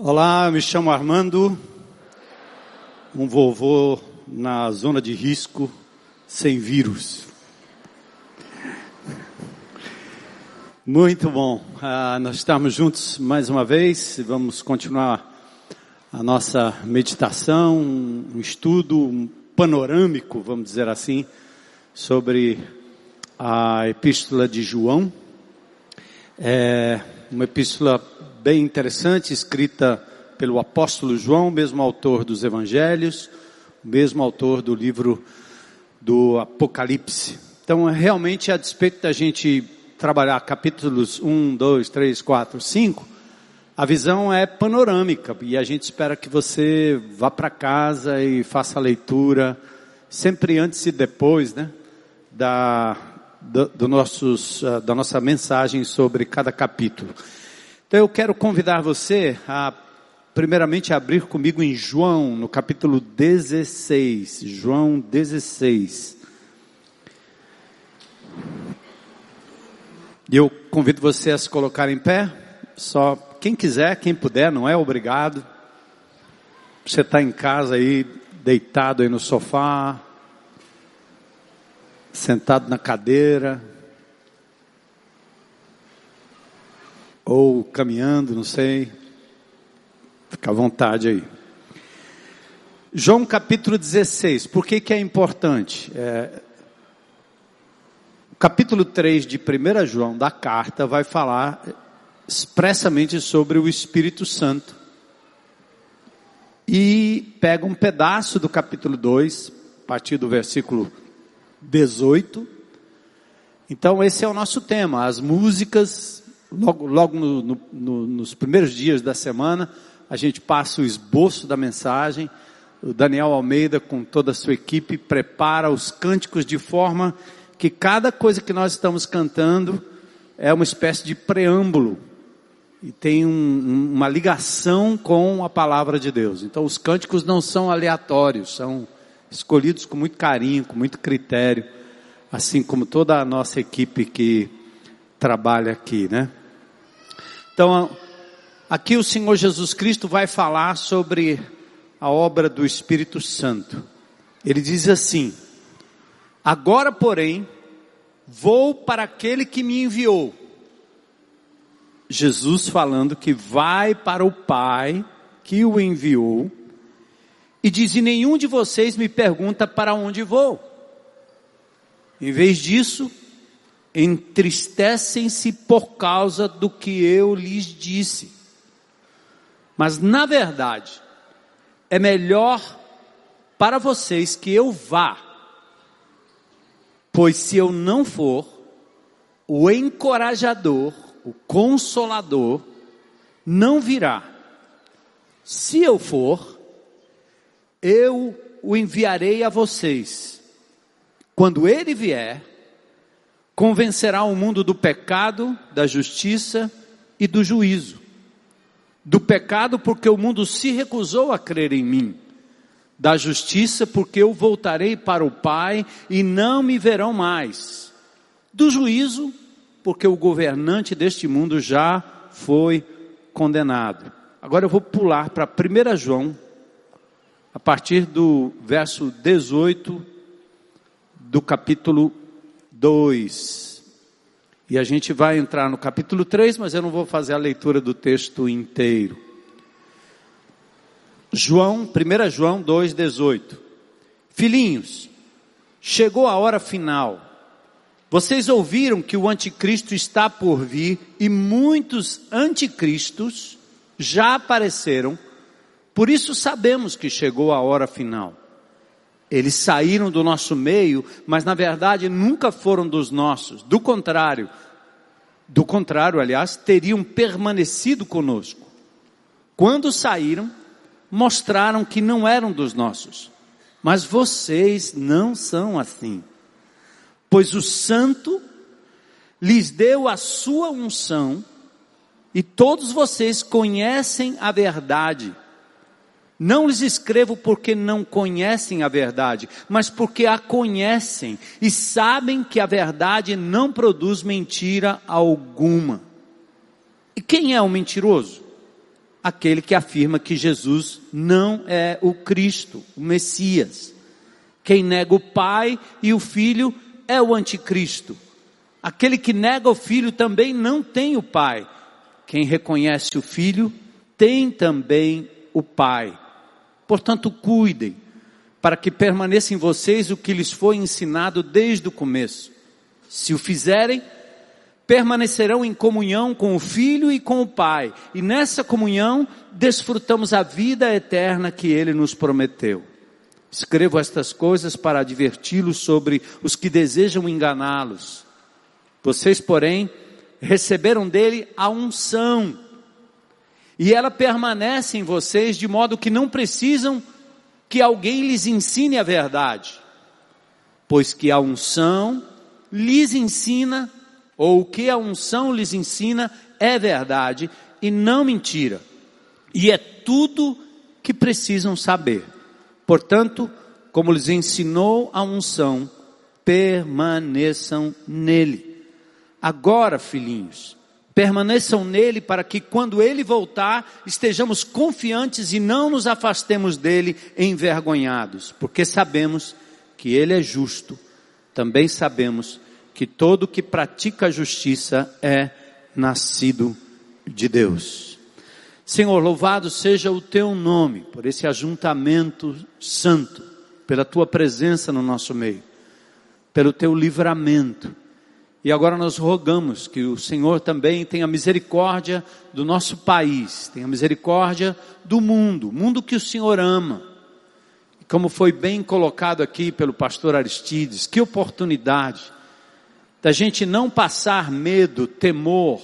Olá, me chamo Armando, um vovô na zona de risco, sem vírus. Muito bom, ah, nós estamos juntos mais uma vez, vamos continuar a nossa meditação, um estudo panorâmico, vamos dizer assim, sobre a epístola de João. É uma epístola bem interessante, escrita pelo apóstolo João, mesmo autor dos evangelhos, mesmo autor do livro do Apocalipse. Então, realmente, a despeito da gente trabalhar capítulos 1, 2, 3, 4, 5, a visão é panorâmica e a gente espera que você vá para casa e faça a leitura, sempre antes e depois, né, da, do, do nossos, ah, da nossa mensagem sobre cada capítulo. Então eu quero convidar você a, primeiramente, abrir comigo em João, no capítulo 16. João 16. E eu convido você a se colocar em pé. Só quem quiser, quem puder, não é obrigado. Você está em casa aí, deitado aí no sofá, sentado na cadeira, ou caminhando, não sei. Fica à vontade aí. João capítulo 16, por que que é importante? É, capítulo 3 de 1 João da carta vai falar expressamente sobre o Espírito Santo. E pega um pedaço do capítulo 2, a partir do versículo 18. Então esse é o nosso tema, as músicas logo, logo no, no, no, nos primeiros dias da semana, a gente passa o esboço da mensagem. O Daniel Almeida, com toda a sua equipe, prepara os cânticos de forma que cada coisa que nós estamos cantando é uma espécie de preâmbulo e tem um, uma ligação com a palavra de Deus. Então, os cânticos não são aleatórios, são escolhidos com muito carinho, com muito critério, assim como toda a nossa equipe que trabalha aqui, né? Então, aqui o Senhor Jesus Cristo vai falar sobre a obra do Espírito Santo. Ele diz assim: Agora, porém, vou para aquele que me enviou. Jesus falando que vai para o Pai que o enviou e diz: e nenhum de vocês me pergunta para onde vou. Em vez disso, entristecem-se por causa do que eu lhes disse. Mas na verdade, é melhor para vocês que eu vá, pois se eu não for, o encorajador, o consolador, não virá. Se eu for, eu o enviarei a vocês. Quando ele vier, convencerá o mundo do pecado, da justiça e do juízo. Do pecado, porque o mundo se recusou a crer em mim. Da justiça, porque eu voltarei para o Pai e não me verão mais. Do juízo, porque o governante deste mundo já foi condenado. Agora eu vou pular para 1 João, a partir do verso 18 do capítulo 2. E a gente vai entrar no capítulo 3, mas eu não vou fazer a leitura do texto inteiro. João, 1 João 2,18. Filhinhos, chegou a hora final. Vocês ouviram que o anticristo está por vir e muitos anticristos já apareceram. Por isso sabemos que chegou a hora final. Eles saíram do nosso meio, mas na verdade nunca foram dos nossos. Do contrário, do contrário, aliás, teriam permanecido conosco. Quando saíram, mostraram que não eram dos nossos. Mas vocês não são assim. Pois o santo lhes deu a sua unção e todos vocês conhecem a verdade. Não lhes escrevo porque não conhecem a verdade, mas porque a conhecem e sabem que a verdade não produz mentira alguma. E quem é o mentiroso? aquele que afirma que Jesus não é o Cristo, o Messias. Quem nega o Pai e o Filho é o Anticristo. Aquele que nega o Filho também não tem o Pai. Quem reconhece o Filho tem também o Pai. Portanto, cuidem, para que permaneça em vocês o que lhes foi ensinado desde o começo. Se o fizerem, permanecerão em comunhão com o Filho e com o Pai, e nessa comunhão desfrutamos a vida eterna que Ele nos prometeu. Escrevo estas coisas para adverti-los sobre os que desejam enganá-los. Vocês, porém, receberam dele a unção, e ela permanece em vocês de modo que não precisam que alguém lhes ensine a verdade, pois que a unção lhes ensina ou o que a unção lhes ensina é verdade e não mentira. E é tudo que precisam saber. Portanto, como lhes ensinou a unção, permaneçam nele. Agora, filhinhos, permaneçam nele para que quando ele voltar, estejamos confiantes e não nos afastemos dele envergonhados, porque sabemos que ele é justo. Também sabemos que todo que pratica a justiça é nascido de Deus. Senhor, louvado seja o teu nome por esse ajuntamento santo, pela tua presença no nosso meio, pelo teu livramento. E agora nós rogamos que o Senhor também tenha misericórdia do nosso país, tenha misericórdia do mundo, mundo que o Senhor ama. Como foi bem colocado aqui pelo pastor Aristides, que oportunidade da gente não passar medo, temor,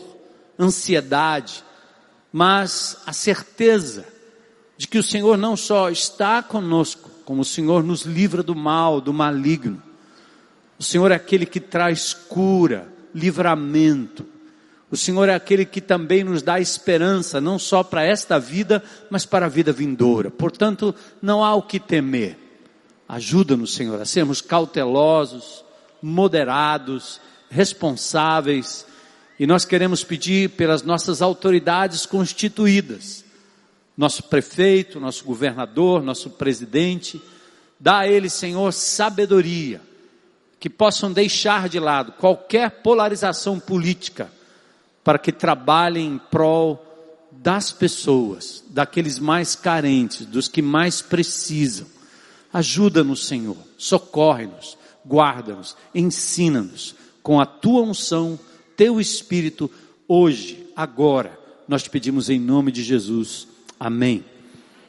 ansiedade, mas a certeza de que o Senhor não só está conosco, como o Senhor nos livra do mal, do maligno. O Senhor é aquele que traz cura, livramento. O Senhor é aquele que também nos dá esperança, não só para esta vida, mas para a vida vindoura. Portanto, não há o que temer. Ajuda-nos, Senhor, a sermos cautelosos, moderados, responsáveis, e nós queremos pedir pelas nossas autoridades constituídas, nosso prefeito, nosso governador, nosso presidente, dá a eles, Senhor, sabedoria, que possam deixar de lado qualquer polarização política, para que trabalhem em prol das pessoas, daqueles mais carentes, dos que mais precisam. Ajuda-nos, Senhor, socorre-nos, guarda-nos, ensina-nos com a tua unção, teu espírito, hoje, agora. Nós te pedimos em nome de Jesus. Amém.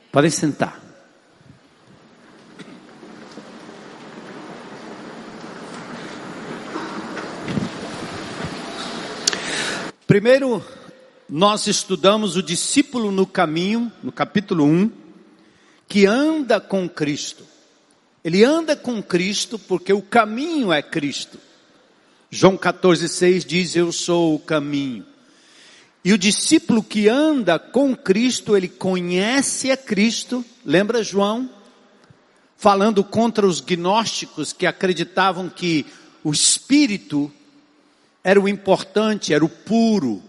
Podem sentar. Primeiro, nós estudamos o discípulo no caminho, no capítulo 1, que anda com Cristo. Ele anda com Cristo porque o caminho é Cristo. João 14,6 diz: Eu sou o caminho. E o discípulo que anda com Cristo, ele conhece a Cristo, lembra João? Falando contra os gnósticos que acreditavam que o Espírito era o importante, era o puro,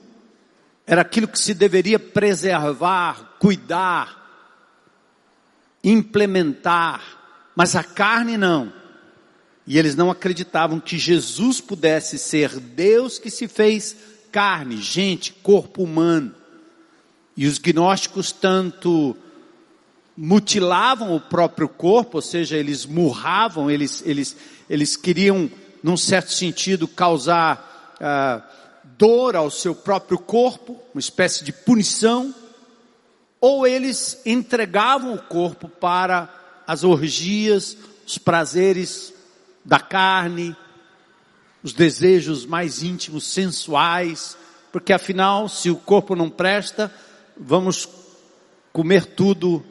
era aquilo que se deveria preservar, cuidar, implementar, mas a carne não. E eles não acreditavam que Jesus pudesse ser Deus que se fez carne, gente, corpo humano. E os gnósticos tanto mutilavam o próprio corpo, ou seja, eles murravam, eles, eles, eles queriam, num certo sentido, causar ah, dor ao seu próprio corpo, uma espécie de punição, ou eles entregavam o corpo para as orgias, os prazeres da carne, os desejos mais íntimos, sensuais, porque afinal, se o corpo não presta, vamos comer tudo,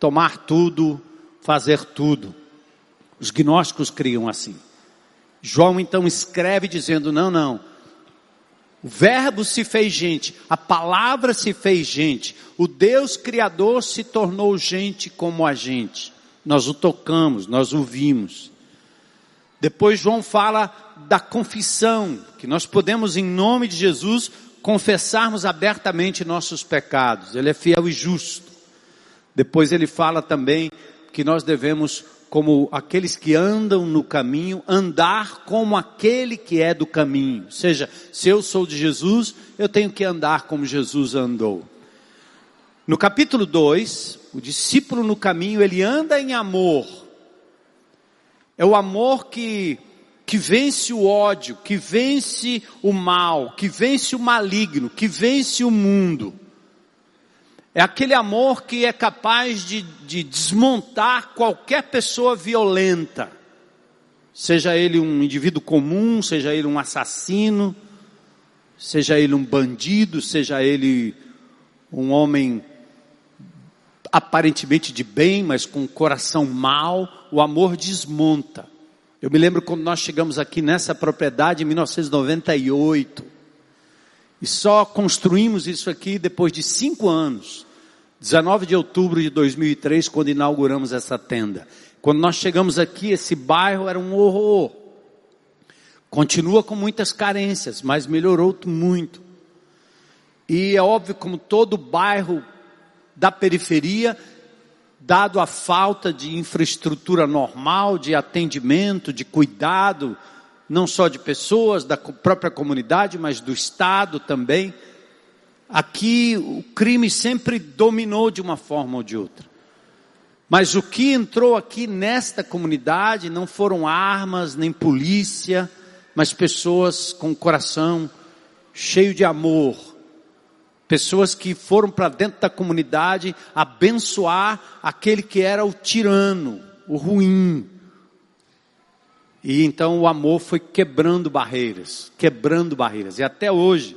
tomar tudo, fazer tudo. Os gnósticos criam assim. João então escreve dizendo: não, não. O Verbo se fez gente, a palavra se fez gente, o Deus Criador se tornou gente como a gente. Nós o tocamos, nós o vimos. Depois João fala da confissão, que nós podemos em nome de Jesus confessarmos abertamente nossos pecados. Ele é fiel e justo. Depois ele fala também que nós devemos, como aqueles que andam no caminho, andar como aquele que é do caminho. Ou seja, se eu sou de Jesus, eu tenho que andar como Jesus andou. No capítulo 2, o discípulo no caminho, ele anda em amor. É o amor que que vence o ódio, que vence o mal, que vence o maligno, que vence o mundo. É aquele amor que é capaz de, de desmontar qualquer pessoa violenta, seja ele um indivíduo comum, seja ele um assassino, seja ele um bandido, seja ele um homem aparentemente de bem, mas com um coração mau, o amor desmonta. Eu me lembro quando nós chegamos aqui nessa propriedade em 1998. E só construímos isso aqui depois de cinco anos. 19 de outubro de 2003, quando inauguramos essa tenda. Quando nós chegamos aqui, esse bairro era um horror. Continua com muitas carências, mas melhorou muito. E é óbvio, como todo bairro da periferia, dado a falta de infraestrutura normal, de atendimento, de cuidado, não só de pessoas, da própria comunidade, mas do Estado também. Aqui o crime sempre dominou de uma forma ou de outra. Mas o que entrou aqui nesta comunidade não foram armas, nem polícia, mas pessoas com o coração cheio de amor, Pessoas que foram para dentro da comunidade abençoar aquele que era o tirano, o ruim. E então o amor foi quebrando barreiras, quebrando barreiras. E até hoje,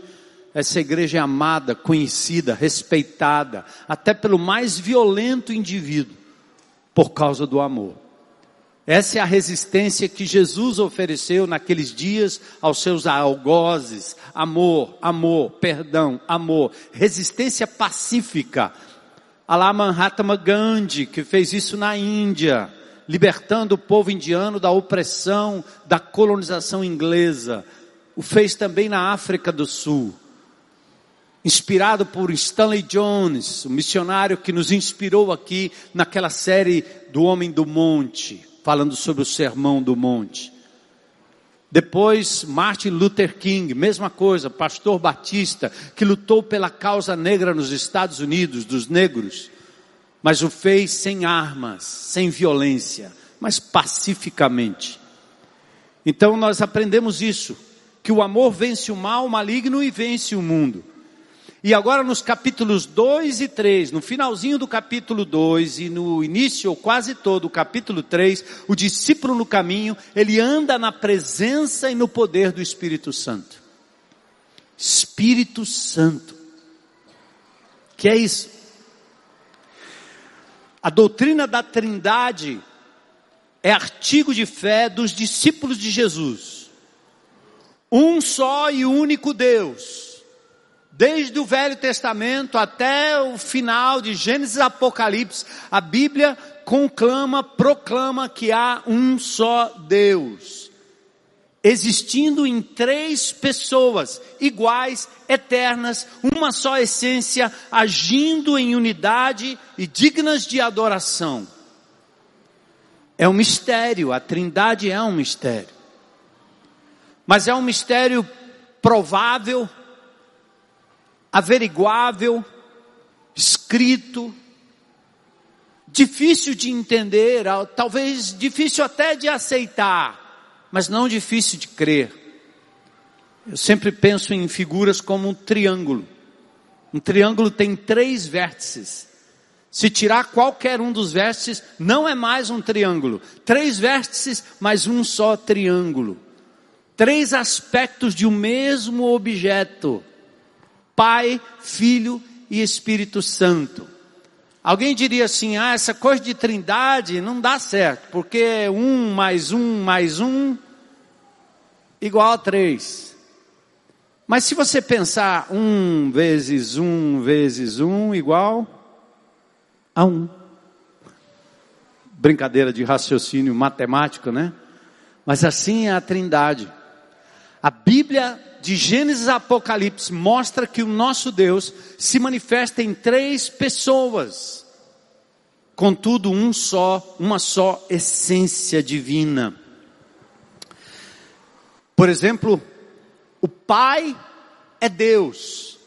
essa igreja é amada, conhecida, respeitada, até pelo mais violento indivíduo, por causa do amor. Essa é a resistência que Jesus ofereceu naqueles dias aos seus algozes. Amor, amor, perdão, amor. Resistência pacífica. Alá Mahatma Gandhi, que fez isso na Índia, libertando o povo indiano da opressão da colonização inglesa. O fez também na África do Sul. Inspirado por Stanley Jones, o missionário que nos inspirou aqui naquela série do Homem do Monte falando sobre o sermão do monte. Depois, Martin Luther King, mesma coisa, pastor batista, que lutou pela causa negra nos Estados Unidos, dos negros, mas o fez sem armas, sem violência, mas pacificamente. Então nós aprendemos isso, que o amor vence o mal o maligno e vence o mundo. E agora nos capítulos 2 e 3, no finalzinho do capítulo 2 e no início, ou quase todo o capítulo 3, o discípulo no caminho, ele anda na presença e no poder do Espírito Santo. Espírito Santo. Que é isso? A doutrina da Trindade é artigo de fé dos discípulos de Jesus. Um só e único Deus Desde o Velho Testamento até o final de Gênesis e Apocalipse, a Bíblia conclama, proclama que há um só Deus. Existindo em três pessoas iguais, eternas, uma só essência, agindo em unidade e dignas de adoração. É um mistério, a Trindade é um mistério. Mas é um mistério provável, averiguável, escrito, difícil de entender, talvez difícil até de aceitar, mas não difícil de crer. Eu sempre penso em figuras como um triângulo. Um triângulo tem três vértices. Se tirar qualquer um dos vértices, não é mais um triângulo. Três vértices, mas um só triângulo. Três aspectos de um mesmo objeto. Pai, Filho e Espírito Santo. Alguém diria assim: ah, essa coisa de trindade não dá certo, porque um mais um mais um igual a três. Mas se você pensar um vezes um vezes um igual a um. Brincadeira de raciocínio matemático, né? Mas assim é a trindade. A Bíblia de Gênesis a Apocalipse mostra que o nosso Deus se manifesta em três pessoas. Contudo, um só, uma só essência divina. Por exemplo, o Pai é Deus.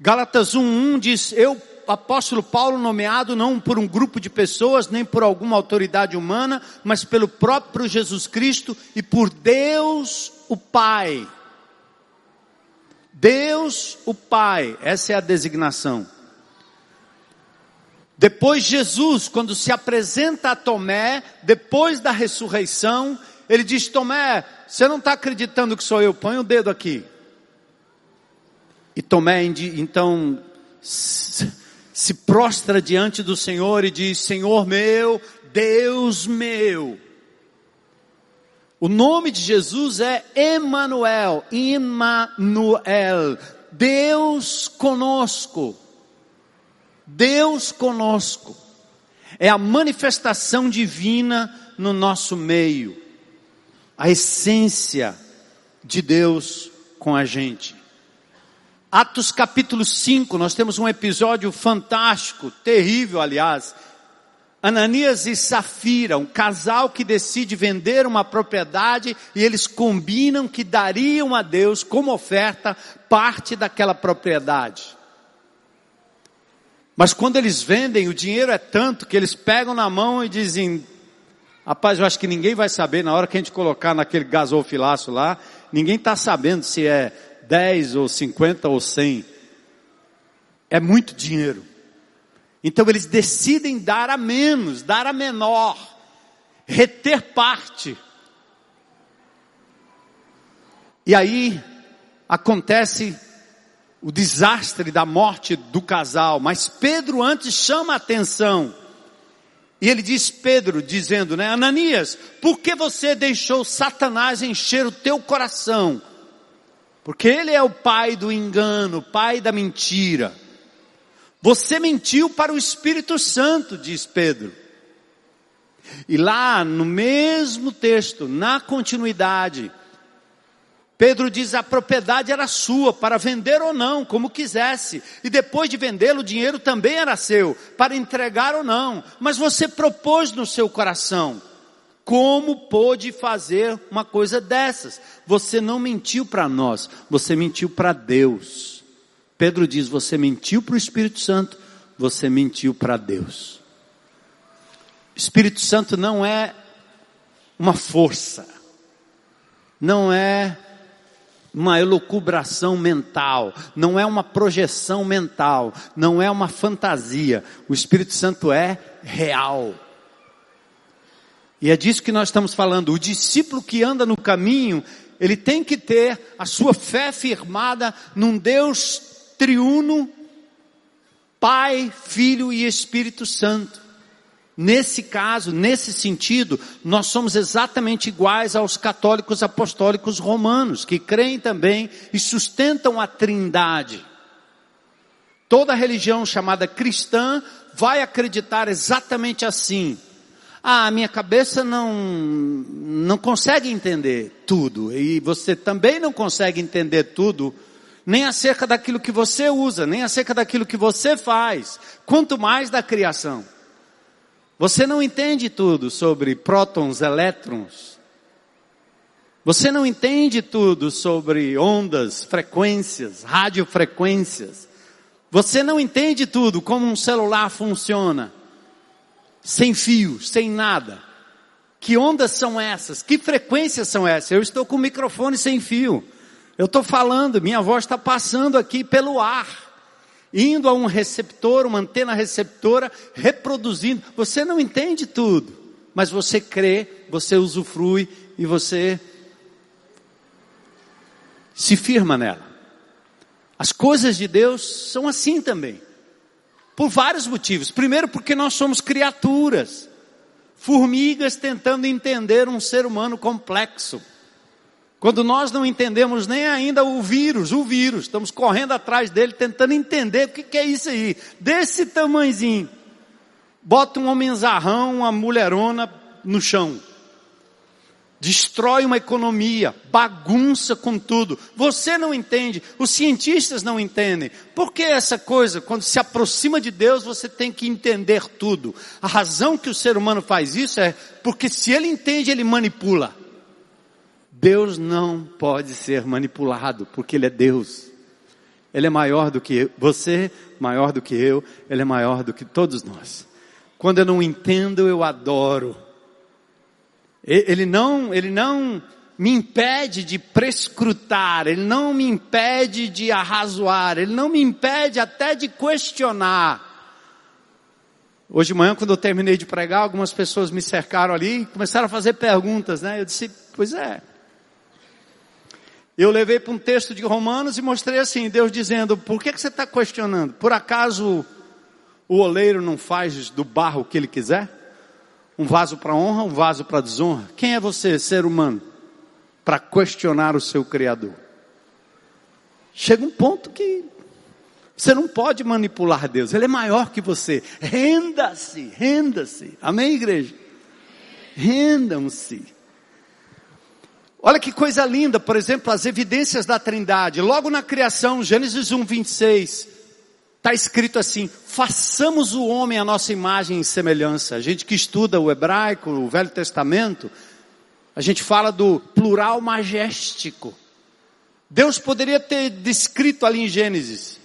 Gálatas 1:1 diz: "Eu apóstolo Paulo nomeado não por um grupo de pessoas, nem por alguma autoridade humana, mas pelo próprio Jesus Cristo e por Deus o Pai. Deus o Pai, essa é a designação. Depois Jesus, quando se apresenta a Tomé, depois da ressurreição, ele diz: Tomé, você não está acreditando que sou eu? Põe o dedo aqui. E Tomé, então, se prostra diante do Senhor e diz: Senhor meu, Deus meu. O nome de Jesus é Emanuel, Emmanuel, Deus conosco. Deus conosco. É a manifestação divina no nosso meio. A essência de Deus com a gente. Atos capítulo 5, nós temos um episódio fantástico, terrível, aliás. Ananias e Safira, um casal que decide vender uma propriedade e eles combinam que dariam a Deus como oferta parte daquela propriedade. Mas quando eles vendem, o dinheiro é tanto que eles pegam na mão e dizem: Rapaz, eu acho que ninguém vai saber na hora que a gente colocar naquele gasofilaço lá, ninguém está sabendo se é 10 ou 50 ou 100. É muito dinheiro. Então eles decidem dar a menos, dar a menor, reter parte. E aí acontece o desastre da morte do casal, mas Pedro antes chama a atenção. E ele diz Pedro, dizendo, né, Ananias, por que você deixou Satanás encher o teu coração? Porque ele é o pai do engano, pai da mentira. Você mentiu para o Espírito Santo, diz Pedro. E lá no mesmo texto, na continuidade, Pedro diz a propriedade era sua, para vender ou não, como quisesse. E depois de vendê-lo, o dinheiro também era seu, para entregar ou não. Mas você propôs no seu coração. Como pôde fazer uma coisa dessas? Você não mentiu para nós, você mentiu para Deus. Pedro diz: você mentiu para o Espírito Santo, você mentiu para Deus. Espírito Santo não é uma força, não é uma elucubração mental, não é uma projeção mental, não é uma fantasia. O Espírito Santo é real. E é disso que nós estamos falando. O discípulo que anda no caminho, ele tem que ter a sua fé firmada num Deus triuno, Pai, Filho e Espírito Santo. Nesse caso, nesse sentido, nós somos exatamente iguais aos católicos apostólicos romanos, que creem também e sustentam a trindade. Toda religião chamada cristã vai acreditar exatamente assim. Ah, a minha cabeça não, não consegue entender tudo. E você também não consegue entender tudo, nem acerca daquilo que você usa, nem acerca daquilo que você faz, quanto mais da criação. Você não entende tudo sobre prótons, elétrons. Você não entende tudo sobre ondas, frequências, radiofrequências. Você não entende tudo como um celular funciona sem fio, sem nada. Que ondas são essas? Que frequências são essas? Eu estou com o microfone sem fio. Eu estou falando, minha voz está passando aqui pelo ar, indo a um receptor, uma antena receptora, reproduzindo. Você não entende tudo, mas você crê, você usufrui e você se firma nela. As coisas de Deus são assim também. Por vários motivos. Primeiro, porque nós somos criaturas, formigas tentando entender um ser humano complexo. Quando nós não entendemos nem ainda o vírus, o vírus, estamos correndo atrás dele tentando entender o que, que é isso aí, desse tamanhozinho. Bota um homenzarrão, uma mulherona no chão. destrói uma economia, bagunça com tudo. Você não entende, os cientistas não entendem. Por que essa coisa, quando se aproxima de Deus, você tem que entender tudo? A razão que o ser humano faz isso é porque se ele entende, ele manipula. Deus não pode ser manipulado, porque Ele é Deus. Ele é maior do que você, maior do que eu, Ele é maior do que todos nós. Quando eu não entendo, eu adoro. Ele não, ele não me impede de prescrutar, ele não me impede de arrazoar, ele não me impede até de questionar. Hoje de manhã, quando eu terminei de pregar, algumas pessoas me cercaram ali e começaram a fazer perguntas, né? Eu disse, pois é. Eu levei para um texto de Romanos e mostrei assim, Deus dizendo, por que, que você está questionando? Por acaso o oleiro não faz do barro o que ele quiser? Um vaso para honra, um vaso para desonra. Quem é você, ser humano, para questionar o seu Criador? Chega um ponto que você não pode manipular Deus, Ele é maior que você. Renda-se, renda-se. Amém, igreja? Rendam-se. Olha que coisa linda, por exemplo, as evidências da Trindade. Logo na criação, Gênesis 1, 26, Está escrito assim: façamos o homem a nossa imagem e semelhança. A gente que estuda o hebraico, o Velho Testamento, a gente fala do plural majestico. Deus poderia ter descrito ali em Gênesis: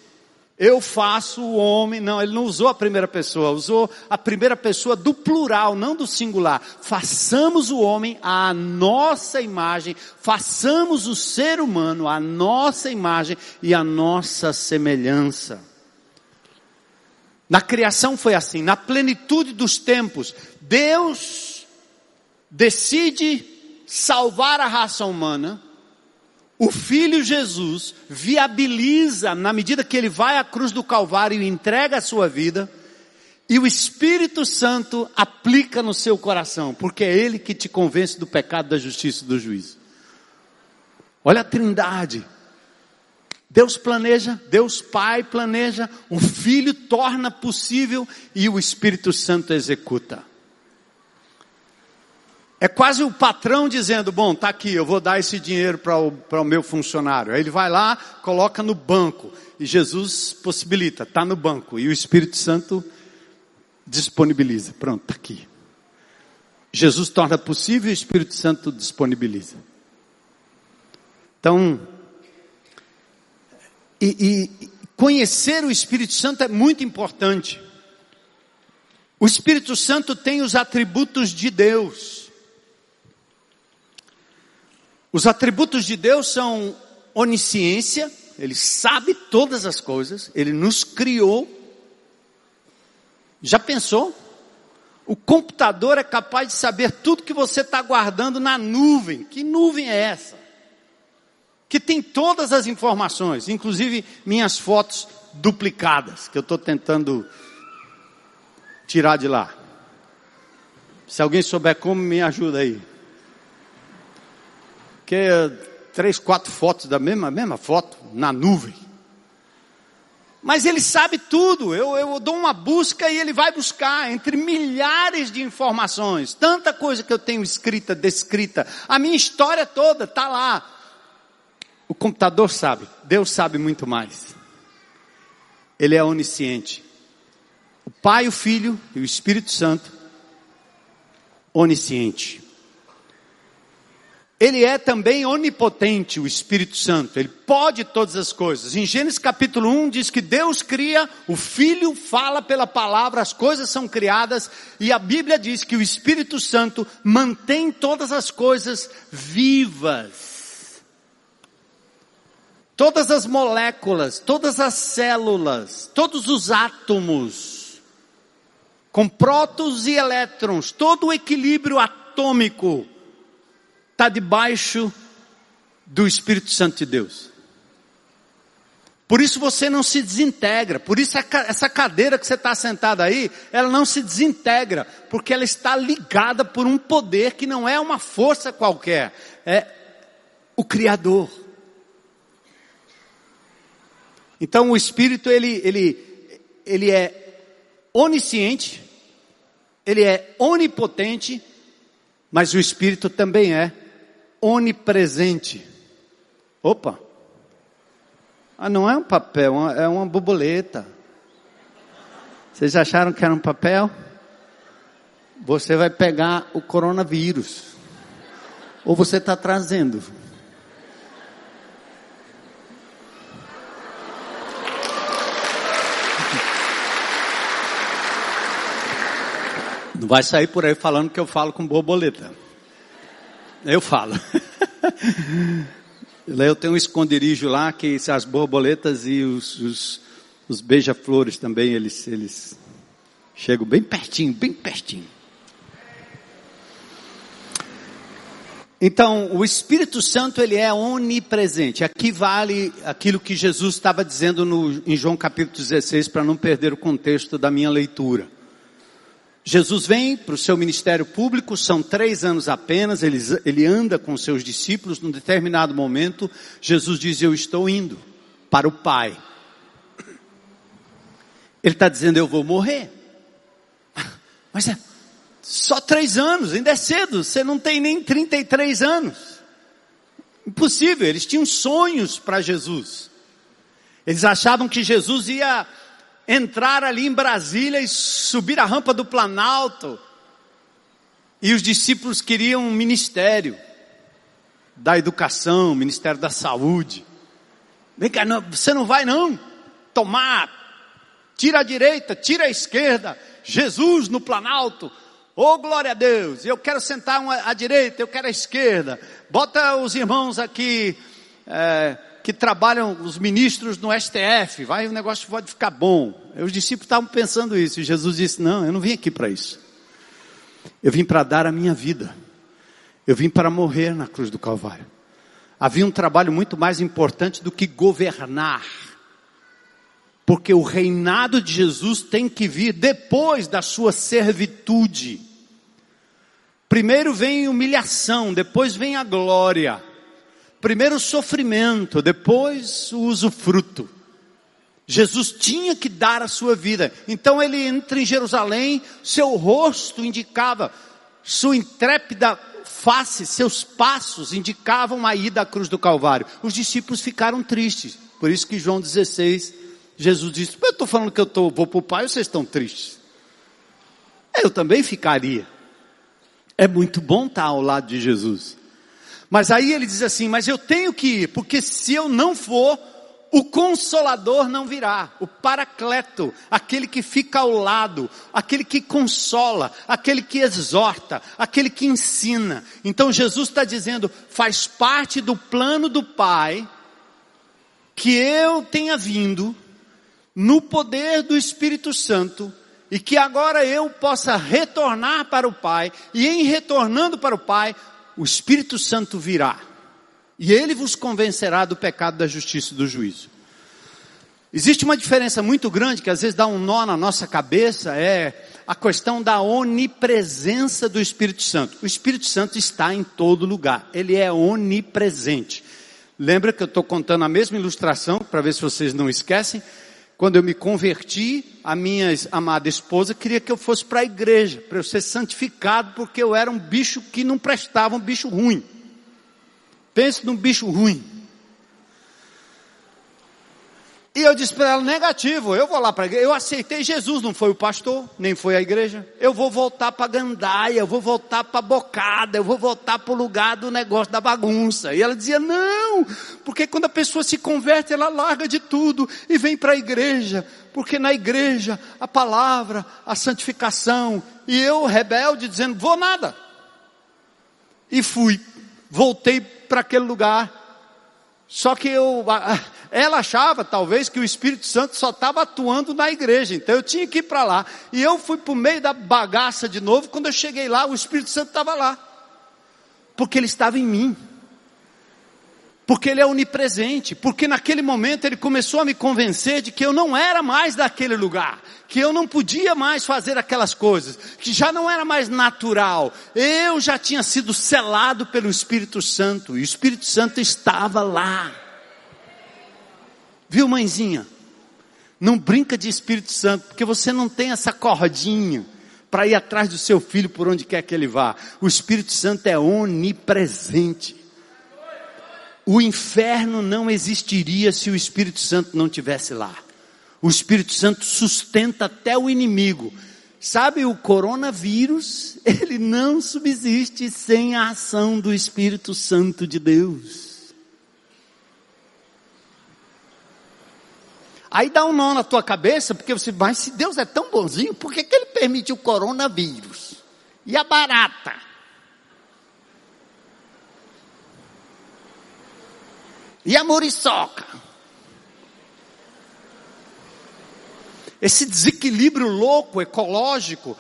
eu faço o homem. Não, ele não usou a primeira pessoa, usou a primeira pessoa do plural, não do singular. Façamos o homem à nossa imagem, façamos o ser humano à nossa imagem e à nossa semelhança. Na criação foi assim, na plenitude dos tempos, Deus decide salvar a raça humana, o Filho Jesus viabiliza, na medida que ele vai à cruz do Calvário e entrega a sua vida, e o Espírito Santo aplica no seu coração, porque é Ele que te convence do pecado, da justiça e do juízo. Olha a trindade, Deus planeja, Deus Pai planeja, o Filho torna possível e o Espírito Santo executa. É quase o patrão dizendo: Bom, tá aqui, eu vou dar esse dinheiro para o, o meu funcionário. Aí ele vai lá, coloca no banco e Jesus possibilita, está no banco e o Espírito Santo disponibiliza. Pronto, está aqui. Jesus torna possível e o Espírito Santo disponibiliza. Então, e, e conhecer o Espírito Santo é muito importante. O Espírito Santo tem os atributos de Deus. Os atributos de Deus são onisciência, Ele sabe todas as coisas, Ele nos criou. Já pensou? O computador é capaz de saber tudo que você está guardando na nuvem. Que nuvem é essa? que tem todas as informações, inclusive minhas fotos duplicadas, que eu estou tentando tirar de lá. Se alguém souber como, me ajuda aí. Que três, quatro fotos da mesma, mesma foto na nuvem. Mas ele sabe tudo. Eu, eu dou uma busca e ele vai buscar entre milhares de informações. Tanta coisa que eu tenho escrita, descrita. A minha história toda está lá. O computador sabe, Deus sabe muito mais. Ele é onisciente. O Pai, o Filho e o Espírito Santo, onisciente. Ele é também onipotente, o Espírito Santo. Ele pode todas as coisas. Em Gênesis capítulo 1 diz que Deus cria, o Filho fala pela palavra, as coisas são criadas, e a Bíblia diz que o Espírito Santo mantém todas as coisas vivas. Todas as moléculas, todas as células, todos os átomos, com prótons e elétrons, todo o equilíbrio atômico está debaixo do Espírito Santo de Deus. Por isso você não se desintegra. Por isso essa cadeira que você está sentado aí, ela não se desintegra, porque ela está ligada por um poder que não é uma força qualquer, é o Criador. Então o Espírito ele, ele, ele é onisciente, ele é onipotente, mas o Espírito também é onipresente. Opa! Ah, não é um papel, é uma borboleta. Vocês acharam que era um papel? Você vai pegar o coronavírus. Ou você está trazendo. Não vai sair por aí falando que eu falo com borboleta. Eu falo. Eu tenho um esconderijo lá que as borboletas e os, os, os beija-flores também, eles, eles chegam bem pertinho, bem pertinho. Então, o Espírito Santo, ele é onipresente. Aqui vale aquilo que Jesus estava dizendo no, em João capítulo 16, para não perder o contexto da minha leitura. Jesus vem para o seu ministério público, são três anos apenas, ele, ele anda com seus discípulos, num determinado momento, Jesus diz, eu estou indo para o Pai. Ele está dizendo, eu vou morrer. Mas é só três anos, ainda é cedo, você não tem nem 33 anos. Impossível, eles tinham sonhos para Jesus. Eles achavam que Jesus ia entrar ali em Brasília e subir a rampa do Planalto. E os discípulos queriam um ministério da educação, ministério da saúde. Vem cá, não, você não vai não tomar, tira a direita, tira a esquerda, Jesus no Planalto. Oh, glória a Deus, eu quero sentar à direita, eu quero à esquerda. Bota os irmãos aqui, é, que trabalham os ministros no STF, vai, o negócio pode ficar bom. Os discípulos estavam pensando isso, e Jesus disse: Não, eu não vim aqui para isso. Eu vim para dar a minha vida. Eu vim para morrer na cruz do Calvário. Havia um trabalho muito mais importante do que governar. Porque o reinado de Jesus tem que vir depois da sua servitude. Primeiro vem humilhação, depois vem a glória. Primeiro o sofrimento, depois o usufruto. Jesus tinha que dar a sua vida. Então ele entra em Jerusalém, seu rosto indicava, sua intrépida face, seus passos indicavam a ida à cruz do Calvário. Os discípulos ficaram tristes. Por isso que João 16, Jesus disse: Eu estou falando que eu tô, vou para o Pai, vocês estão tristes. Eu também ficaria. É muito bom estar ao lado de Jesus. Mas aí ele diz assim: Mas eu tenho que ir, porque se eu não for, o consolador não virá, o paracleto, aquele que fica ao lado, aquele que consola, aquele que exorta, aquele que ensina. Então Jesus está dizendo: faz parte do plano do Pai que eu tenha vindo no poder do Espírito Santo e que agora eu possa retornar para o Pai e em retornando para o Pai o Espírito Santo virá e ele vos convencerá do pecado, da justiça e do juízo. Existe uma diferença muito grande que às vezes dá um nó na nossa cabeça, é a questão da onipresença do Espírito Santo. O Espírito Santo está em todo lugar, ele é onipresente. Lembra que eu estou contando a mesma ilustração, para ver se vocês não esquecem? Quando eu me converti, a minha amada esposa queria que eu fosse para a igreja, para eu ser santificado, porque eu era um bicho que não prestava, um bicho ruim. Pense num bicho ruim. E eu disse para ela, negativo, eu vou lá para a igreja. Eu aceitei Jesus, não foi o pastor, nem foi a igreja. Eu vou voltar para Gandaia, eu vou voltar para Bocada, eu vou voltar para o lugar do negócio da bagunça. E ela dizia, não, porque quando a pessoa se converte, ela larga de tudo e vem para a igreja. Porque na igreja, a palavra, a santificação. E eu, rebelde, dizendo, vou nada. E fui, voltei para aquele lugar. Só que eu, ela achava talvez que o Espírito Santo só estava atuando na igreja, então eu tinha que ir para lá. E eu fui para o meio da bagaça de novo, quando eu cheguei lá, o Espírito Santo estava lá. Porque ele estava em mim. Porque ele é onipresente, porque naquele momento ele começou a me convencer de que eu não era mais daquele lugar, que eu não podia mais fazer aquelas coisas, que já não era mais natural. Eu já tinha sido selado pelo Espírito Santo, e o Espírito Santo estava lá. Viu, mãezinha? Não brinca de Espírito Santo, porque você não tem essa cordinha para ir atrás do seu filho por onde quer que ele vá. O Espírito Santo é onipresente. o inferno não existiria se o Espírito Santo não tivesse lá. O Espírito Santo sustenta até o inimigo. Sabe, o coronavírus, ele não subsiste sem a ação do Espírito Santo de Deus. Aí dá um nó na tua cabeça, porque você, mas se Deus é tão bonzinho, por que, que ele permitiu o coronavírus? E a barata? E a muriçoca? Esse desequilíbrio louco, ecológico,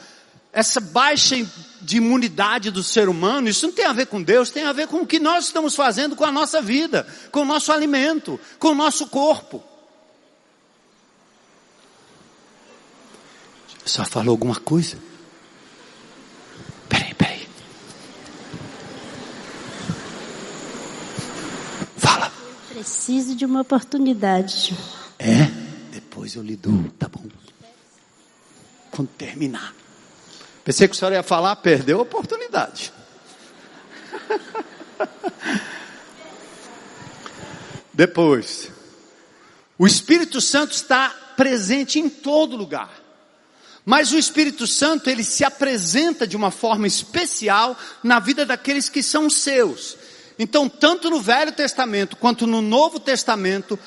essa baixa de imunidade do ser humano, isso não tem a ver com Deus, tem a ver com o que nós estamos fazendo com a nossa vida, com o nosso alimento, com o nosso corpo. Só falou alguma coisa? Peraí, peraí. Fala. Eu preciso de uma oportunidade. É? Depois eu lhe dou, tá bom? Quando terminar. Pensei que o senhor ia falar, perdeu a oportunidade. Depois, o Espírito Santo está presente em todo lugar. Mas o Espírito Santo, ele se apresenta de uma forma especial na vida daqueles que são seus. Então, tanto no Velho Testamento quanto no Novo Testamento,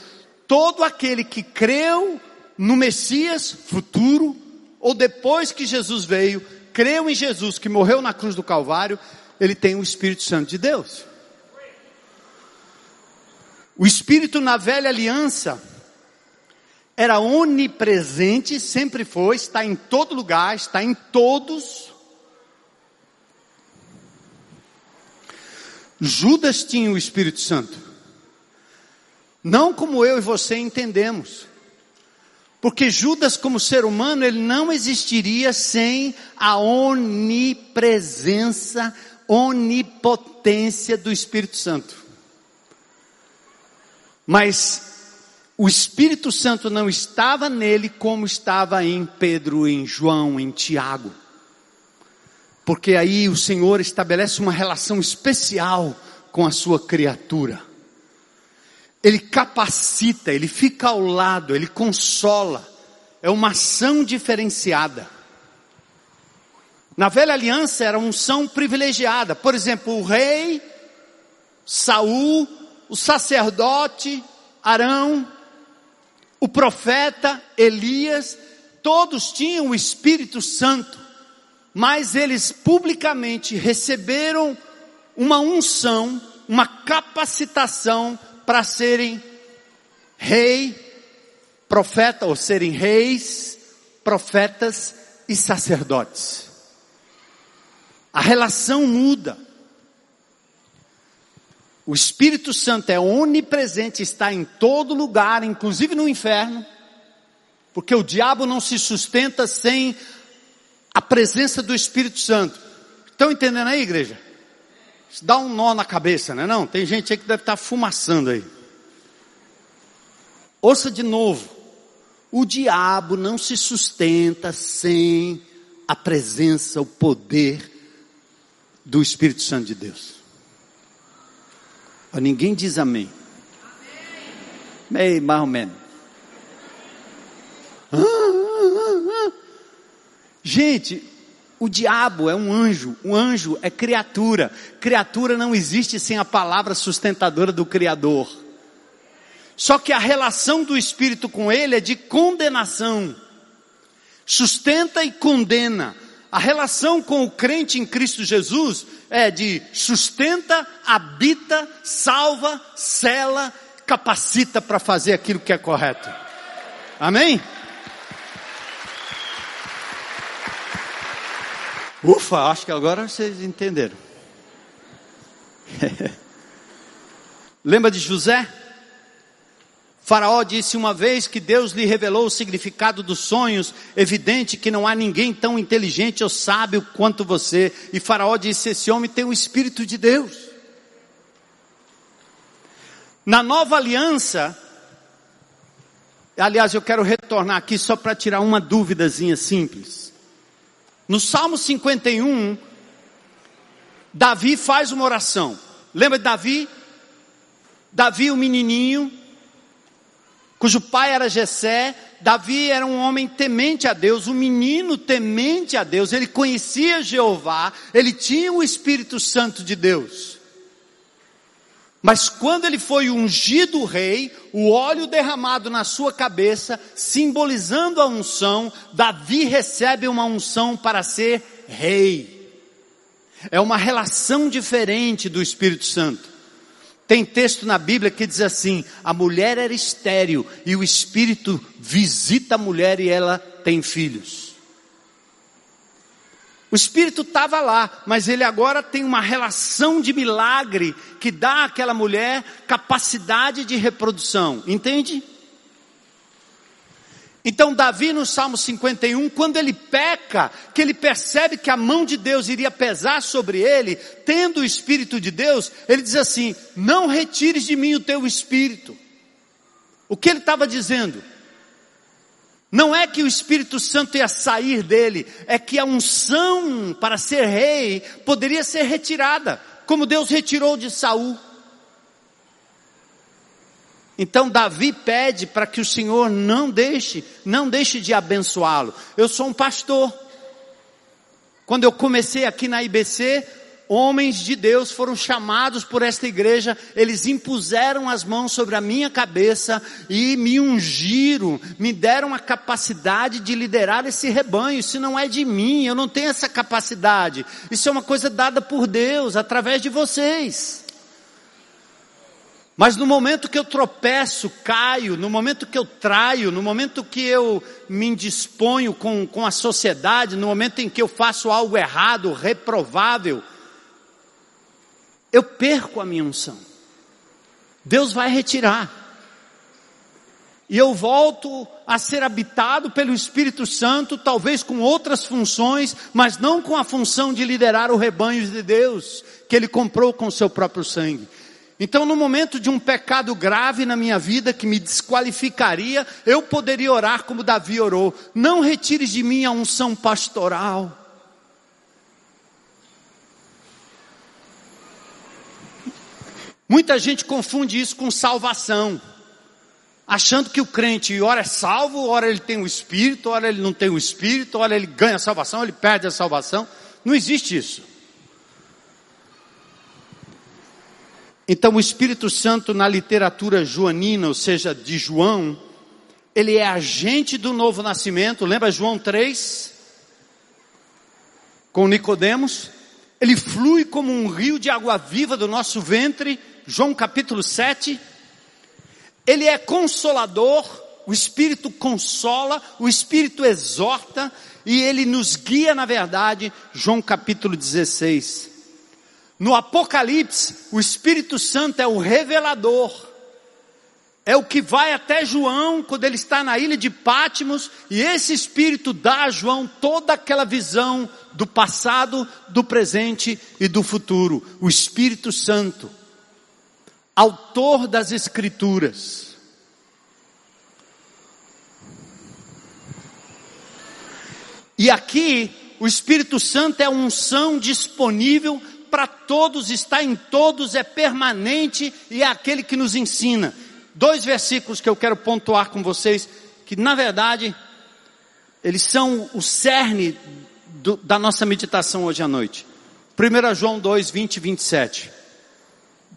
todo aquele que creu no Messias futuro, ou depois que Jesus veio, creu em Jesus que morreu na cruz do Calvário, ele tem o Espírito Santo de Deus. O Espírito na velha aliança, era onipresente, sempre foi, está em todo lugar, está em todos. Judas tinha o Espírito Santo. Não como eu e você entendemos. Porque Judas, como ser humano, ele não existiria sem a onipresença, onipotência do Espírito Santo. Mas o Espírito Santo não estava nele como estava em Pedro, em João, em Tiago. Porque aí o Senhor estabelece uma relação especial com a sua criatura. Ele capacita, ele fica ao lado, ele consola. É uma ação diferenciada. Na velha aliança era uma unção privilegiada. Por exemplo, o rei, Saul, o sacerdote, Arão, o profeta Elias, todos tinham o Espírito Santo, mas eles publicamente receberam uma unção, uma capacitação para serem rei, profeta, ou serem reis, profetas e sacerdotes. A relação muda. O Espírito Santo é onipresente, está em todo lugar, inclusive no inferno, porque o diabo não se sustenta sem a presença do Espírito Santo. Estão entendendo aí, igreja? Isso dá um nó na cabeça, né? Não, tem gente aí que deve estar fumaçando aí. Ouça de novo. O diabo não se sustenta sem a presença, o poder do Espírito Santo de Deus. Ninguém diz amém. Meio mais ou menos. Gente, o diabo é um anjo, o anjo é criatura. Criatura não existe sem a palavra sustentadora do Criador. Só que a relação do Espírito com ele é de condenação. Sustenta e condena. A relação com o crente em Cristo Jesus é de sustenta, habita, salva, cela, capacita para fazer aquilo que é correto. Amém? Ufa, acho que agora vocês entenderam. Lembra de José? Faraó disse uma vez que Deus lhe revelou o significado dos sonhos, evidente que não há ninguém tão inteligente ou sábio quanto você. E Faraó disse: Esse homem tem o Espírito de Deus. Na nova aliança, aliás, eu quero retornar aqui só para tirar uma dúvidazinha simples. No Salmo 51, Davi faz uma oração. Lembra de Davi? Davi, o menininho, cujo pai era Jessé, Davi era um homem temente a Deus, um menino temente a Deus, ele conhecia Jeová, ele tinha o Espírito Santo de Deus. Mas quando ele foi ungido rei, o óleo derramado na sua cabeça, simbolizando a unção, Davi recebe uma unção para ser rei. É uma relação diferente do Espírito Santo. Tem texto na Bíblia que diz assim: a mulher era estéril e o Espírito visita a mulher e ela tem filhos. O Espírito estava lá, mas ele agora tem uma relação de milagre que dá àquela mulher capacidade de reprodução, entende? Então, Davi no Salmo 51, quando ele peca, que ele percebe que a mão de Deus iria pesar sobre ele, tendo o Espírito de Deus, ele diz assim: Não retires de mim o teu Espírito. O que ele estava dizendo? Não é que o Espírito Santo ia sair dele, é que a unção para ser rei poderia ser retirada, como Deus retirou de Saul. Então Davi pede para que o Senhor não deixe, não deixe de abençoá-lo. Eu sou um pastor. Quando eu comecei aqui na IBC, homens de Deus foram chamados por esta igreja, eles impuseram as mãos sobre a minha cabeça e me ungiram, me deram a capacidade de liderar esse rebanho. Isso não é de mim, eu não tenho essa capacidade. Isso é uma coisa dada por Deus através de vocês. Mas no momento que eu tropeço, caio, no momento que eu traio, no momento que eu me indisponho com, com a sociedade, no momento em que eu faço algo errado, reprovável, eu perco a minha unção. Deus vai retirar. E eu volto a ser habitado pelo Espírito Santo, talvez com outras funções, mas não com a função de liderar o rebanho de Deus, que Ele comprou com o seu próprio sangue. Então, no momento de um pecado grave na minha vida que me desqualificaria, eu poderia orar como Davi orou: Não retires de mim a unção pastoral. Muita gente confunde isso com salvação, achando que o crente, ora é salvo, ora ele tem o Espírito, ora ele não tem o Espírito, ora ele ganha a salvação, ele perde a salvação. Não existe isso. Então, o Espírito Santo na literatura joanina, ou seja, de João, ele é agente do novo nascimento. Lembra João 3? Com Nicodemos? Ele flui como um rio de água viva do nosso ventre João capítulo 7. Ele é consolador, o Espírito consola, o Espírito exorta e ele nos guia na verdade. João capítulo 16. No Apocalipse, o Espírito Santo é o revelador. É o que vai até João quando ele está na ilha de Pátimos e esse Espírito dá a João toda aquela visão do passado, do presente e do futuro. O Espírito Santo autor das Escrituras. E aqui, o Espírito Santo é a unção disponível para todos, está em todos, é permanente e é aquele que nos ensina. Dois versículos que eu quero pontuar com vocês, que na verdade, eles são o cerne do, da nossa meditação hoje à noite. 1 João 2, 20 e 27.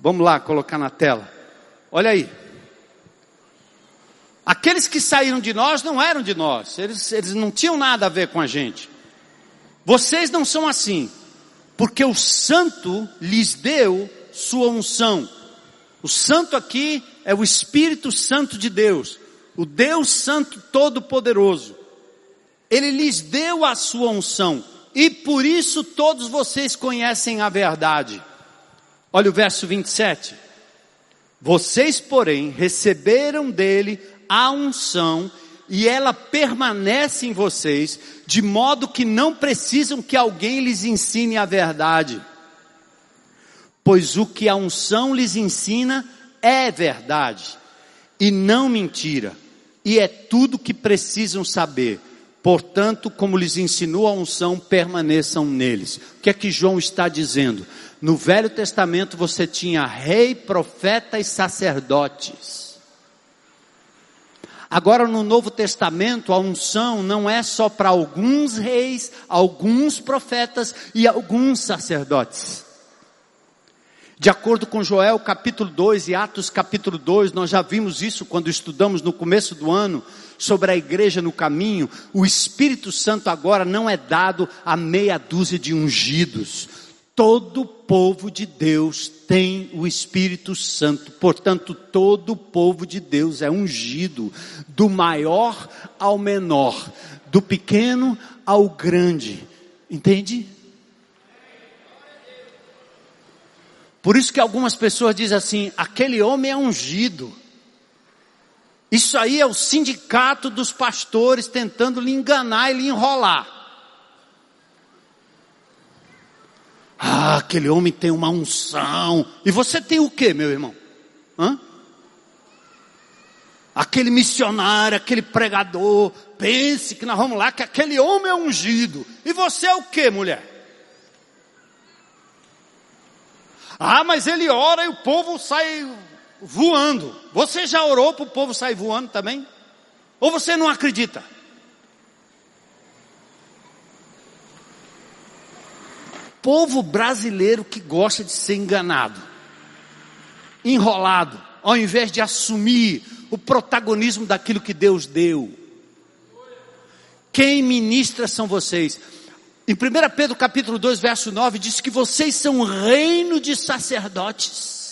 Vamos lá colocar na tela. Olha aí. Aqueles que saíram de nós não eram de nós, eles, eles não tinham nada a ver com a gente. Vocês não são assim, porque o santo lhes deu sua unção. O santo aqui é o Espírito Santo de Deus, o Deus Santo Todo-Poderoso. Ele lhes deu a sua unção, e por isso todos vocês conhecem a verdade. Olha o verso 27. Vocês, porém, receberam dele a unção e ela permanece em vocês, de modo que não precisam que alguém lhes ensine a verdade. Pois o que a unção lhes ensina é verdade e não mentira, e é tudo que precisam saber. Portanto, como lhes ensinou a unção, permaneçam neles. O que é que João está dizendo? No Velho Testamento você tinha rei, profeta e sacerdotes. Agora no Novo Testamento a unção não é só para alguns reis, alguns profetas e alguns sacerdotes. De acordo com Joel capítulo 2 e Atos capítulo 2, nós já vimos isso quando estudamos no começo do ano sobre a igreja no caminho. O Espírito Santo agora não é dado a meia dúzia de ungidos. Todo povo de Deus tem o Espírito Santo, portanto, todo povo de Deus é ungido, do maior ao menor, do pequeno ao grande, entende? Por isso que algumas pessoas dizem assim: aquele homem é ungido. Isso aí é o sindicato dos pastores tentando lhe enganar e lhe enrolar. Ah, aquele homem tem uma unção. E você tem o que, meu irmão? Hã? Aquele missionário, aquele pregador, pense que nós vamos lá, que aquele homem é ungido. E você é o que, mulher? Ah, mas ele ora e o povo sai voando. Você já orou para o povo sair voando também? Ou você não acredita? Povo brasileiro que gosta de ser enganado, enrolado, ao invés de assumir o protagonismo daquilo que Deus deu. Quem ministra são vocês. Em 1 Pedro capítulo 2, verso 9, diz que vocês são reino de sacerdotes.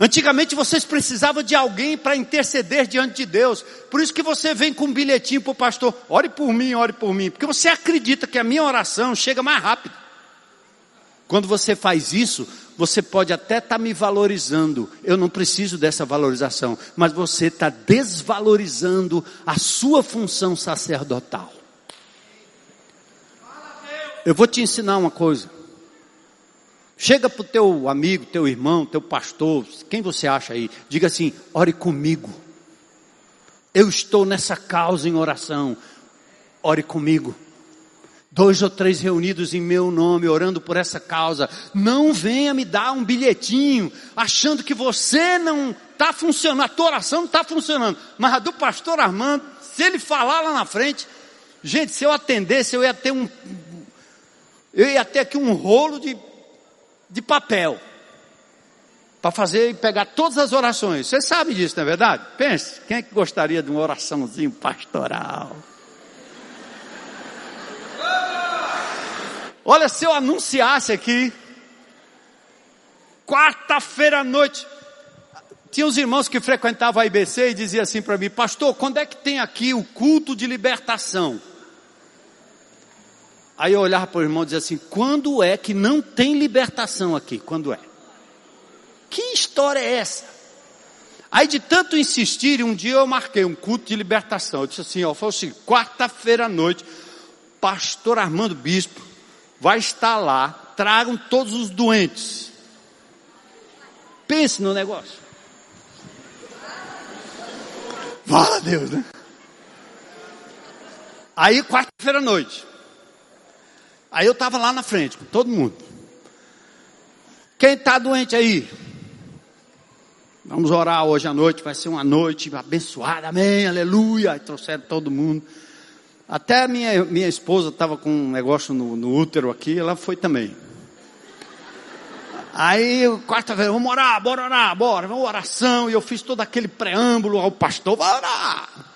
Antigamente vocês precisavam de alguém para interceder diante de Deus. Por isso que você vem com um bilhetinho para o pastor, ore por mim, ore por mim. Porque você acredita que a minha oração chega mais rápido. Quando você faz isso, você pode até estar tá me valorizando. Eu não preciso dessa valorização. Mas você está desvalorizando a sua função sacerdotal. Eu vou te ensinar uma coisa. Chega para o teu amigo, teu irmão, teu pastor, quem você acha aí, diga assim: ore comigo. Eu estou nessa causa em oração. Ore comigo. Dois ou três reunidos em meu nome, orando por essa causa. Não venha me dar um bilhetinho, achando que você não está funcionando, a tua oração não está funcionando. Mas a do pastor Armando, se ele falar lá na frente, gente, se eu atendesse, eu ia ter um, eu ia ter aqui um rolo de, de papel para fazer e pegar todas as orações. Você sabe disso, não é verdade? Pense, quem é que gostaria de uma oraçãozinho pastoral? Olha, se eu anunciasse aqui, quarta-feira à noite, tinha os irmãos que frequentavam a IBC e diziam assim para mim, pastor, quando é que tem aqui o culto de libertação? Aí eu olhava para o irmão e dizia assim: quando é que não tem libertação aqui? Quando é? Que história é essa? Aí de tanto insistir, um dia eu marquei um culto de libertação. Eu disse assim: ó, foi assim, quarta-feira à noite, pastor Armando Bispo vai estar lá, tragam todos os doentes. Pense no negócio. Fala Deus, né? Aí quarta-feira à noite. Aí eu estava lá na frente, com todo mundo. Quem está doente aí? Vamos orar hoje à noite, vai ser uma noite abençoada, amém, aleluia. Aí trouxeram todo mundo. Até minha, minha esposa estava com um negócio no, no útero aqui, ela foi também. Aí, quarta-feira, vamos orar, bora orar, bora, vamos oração. E eu fiz todo aquele preâmbulo ao pastor, vai orar.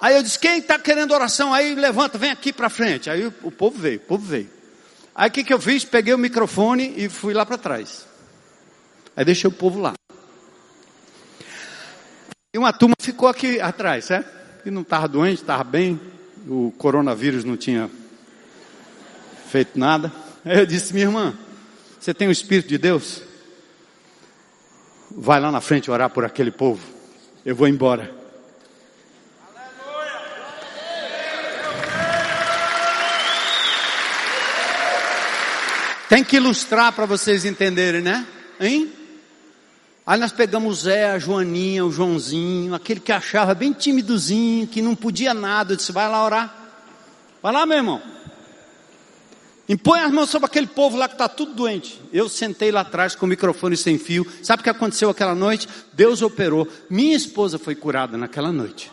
Aí eu disse: quem está querendo oração aí, levanta, vem aqui para frente. Aí o povo veio, o povo veio. Aí o que, que eu fiz? Peguei o microfone e fui lá para trás. Aí deixei o povo lá. E uma turma ficou aqui atrás, certo? E não estava doente, estava bem. O coronavírus não tinha feito nada. Aí eu disse: minha irmã, você tem o Espírito de Deus? Vai lá na frente orar por aquele povo. Eu vou embora. Tem que ilustrar para vocês entenderem, né? Hein? Aí nós pegamos o Zé, a Joaninha, o Joãozinho, aquele que achava bem timidozinho, que não podia nada. Eu disse: vai lá orar. Vai lá, meu irmão. Impõe as mãos sobre aquele povo lá que está tudo doente. Eu sentei lá atrás com o microfone sem fio. Sabe o que aconteceu aquela noite? Deus operou. Minha esposa foi curada naquela noite.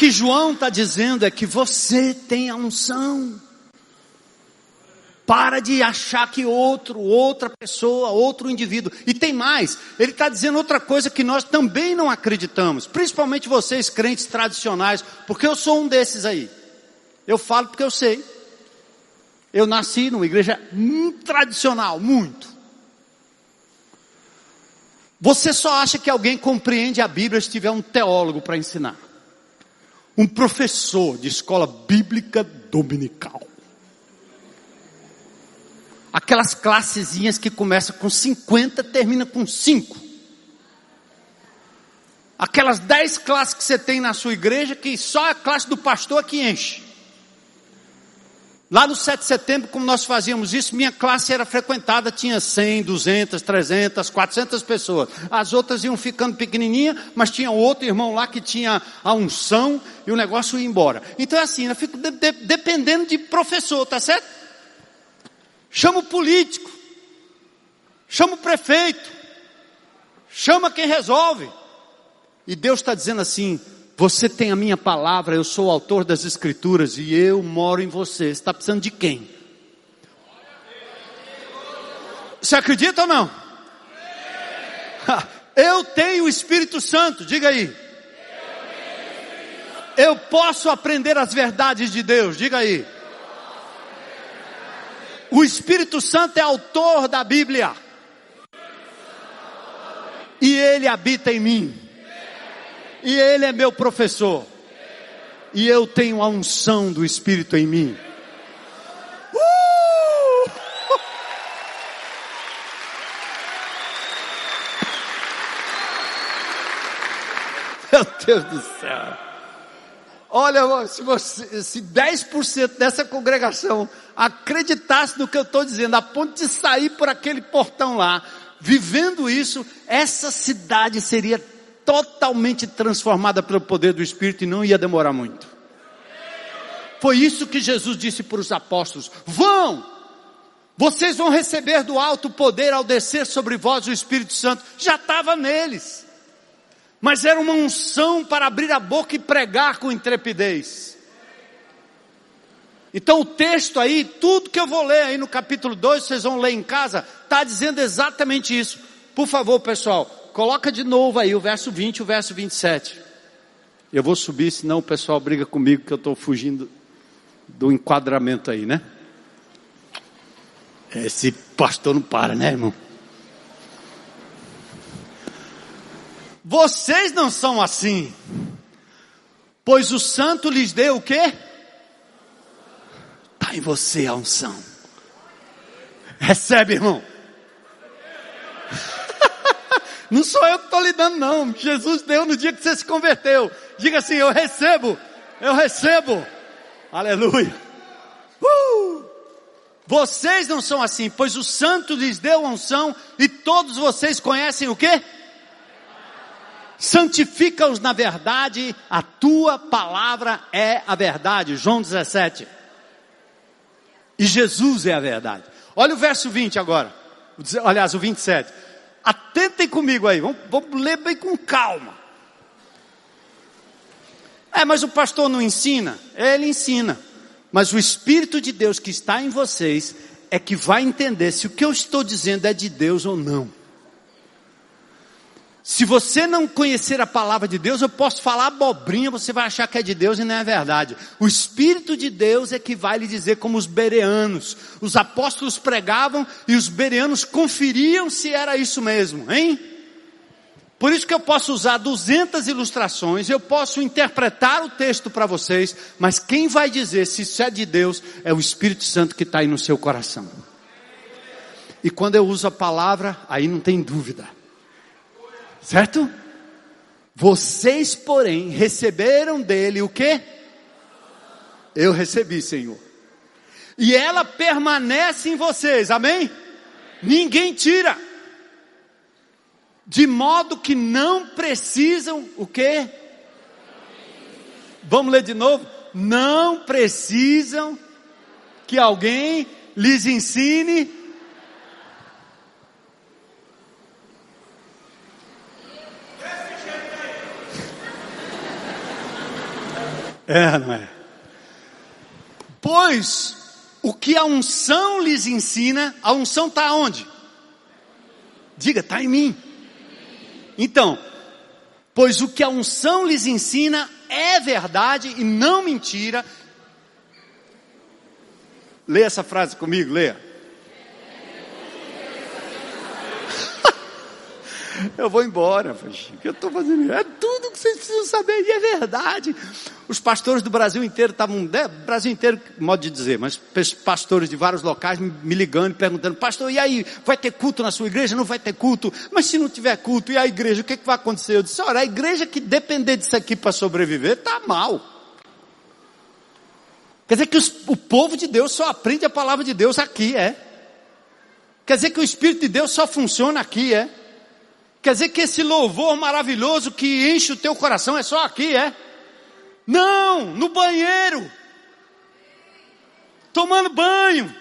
Que João está dizendo é que você tem a unção. Para de achar que outro, outra pessoa, outro indivíduo. E tem mais, ele está dizendo outra coisa que nós também não acreditamos, principalmente vocês crentes tradicionais, porque eu sou um desses aí. Eu falo porque eu sei. Eu nasci numa igreja muito tradicional, muito. Você só acha que alguém compreende a Bíblia se tiver um teólogo para ensinar. Um professor de escola bíblica dominical. Aquelas classezinhas que começam com 50, termina com 5. Aquelas 10 classes que você tem na sua igreja, que só a classe do pastor que enche. Lá no 7 de setembro, como nós fazíamos isso, minha classe era frequentada, tinha 100, 200, 300, 400 pessoas. As outras iam ficando pequenininha, mas tinha outro irmão lá que tinha a unção e o negócio ia embora. Então é assim, eu fico de, de, dependendo de professor, tá certo? chama o político, chama o prefeito, chama quem resolve. E Deus está dizendo assim: você tem a minha palavra, eu sou o autor das escrituras e eu moro em você. Você está precisando de quem? Você acredita ou não? Eu tenho o Espírito Santo, diga aí. Eu posso aprender as verdades de Deus, diga aí. O Espírito Santo é autor da Bíblia. E ele habita em mim. E ele é meu professor. E eu tenho a unção do Espírito em mim. Uh! Meu Deus do céu. Olha, se, você, se 10% dessa congregação acreditasse no que eu estou dizendo, a ponto de sair por aquele portão lá, vivendo isso, essa cidade seria totalmente transformada pelo poder do Espírito e não ia demorar muito. Foi isso que Jesus disse para os apóstolos: vão, vocês vão receber do alto poder ao descer sobre vós o Espírito Santo. Já estava neles mas era uma unção para abrir a boca e pregar com intrepidez. Então o texto aí, tudo que eu vou ler aí no capítulo 2, vocês vão ler em casa, está dizendo exatamente isso. Por favor, pessoal, coloca de novo aí o verso 20 e o verso 27. Eu vou subir, senão o pessoal briga comigo que eu estou fugindo do enquadramento aí, né? Esse pastor não para, né, irmão? Vocês não são assim. Pois o santo lhes deu o quê? Está em você a unção. Recebe, irmão. Não sou eu que estou lhe dando, não. Jesus deu no dia que você se converteu. Diga assim: Eu recebo, eu recebo. Aleluia. Uh! Vocês não são assim, pois o santo lhes deu unção e todos vocês conhecem o quê? santifica-os na verdade, a tua palavra é a verdade. João 17. E Jesus é a verdade. Olha o verso 20 agora. Aliás, o 27. Atentem comigo aí, vamos, vamos ler bem com calma. É, mas o pastor não ensina? Ele ensina. Mas o Espírito de Deus que está em vocês é que vai entender se o que eu estou dizendo é de Deus ou não. Se você não conhecer a palavra de Deus, eu posso falar abobrinha, você vai achar que é de Deus e não é verdade. O Espírito de Deus é que vai lhe dizer como os bereanos. Os apóstolos pregavam e os bereanos conferiam se era isso mesmo, hein? Por isso que eu posso usar 200 ilustrações, eu posso interpretar o texto para vocês, mas quem vai dizer se isso é de Deus é o Espírito Santo que está aí no seu coração. E quando eu uso a palavra, aí não tem dúvida. Certo? Vocês, porém, receberam dele o que? Eu recebi, Senhor. E ela permanece em vocês, amém? Ninguém tira. De modo que não precisam o quê? Vamos ler de novo? Não precisam que alguém lhes ensine É, não é? Pois o que a unção lhes ensina, a unção está onde? Diga, está em mim. Então, pois o que a unção lhes ensina é verdade e não mentira. Leia essa frase comigo, leia. Eu vou embora. O que eu estou fazendo? É tudo que vocês precisam saber, e é verdade. Os pastores do Brasil inteiro estavam, né, Brasil inteiro, modo de dizer, mas pastores de vários locais me ligando, perguntando, pastor, e aí, vai ter culto na sua igreja? Não vai ter culto? Mas se não tiver culto, e a igreja, o que, que vai acontecer? Eu disse, olha, a igreja que depender disso aqui para sobreviver, está mal. Quer dizer que os, o povo de Deus só aprende a palavra de Deus aqui, é? Quer dizer que o Espírito de Deus só funciona aqui, é? Quer dizer que esse louvor maravilhoso que enche o teu coração é só aqui, é? Não, no banheiro. Tomando banho.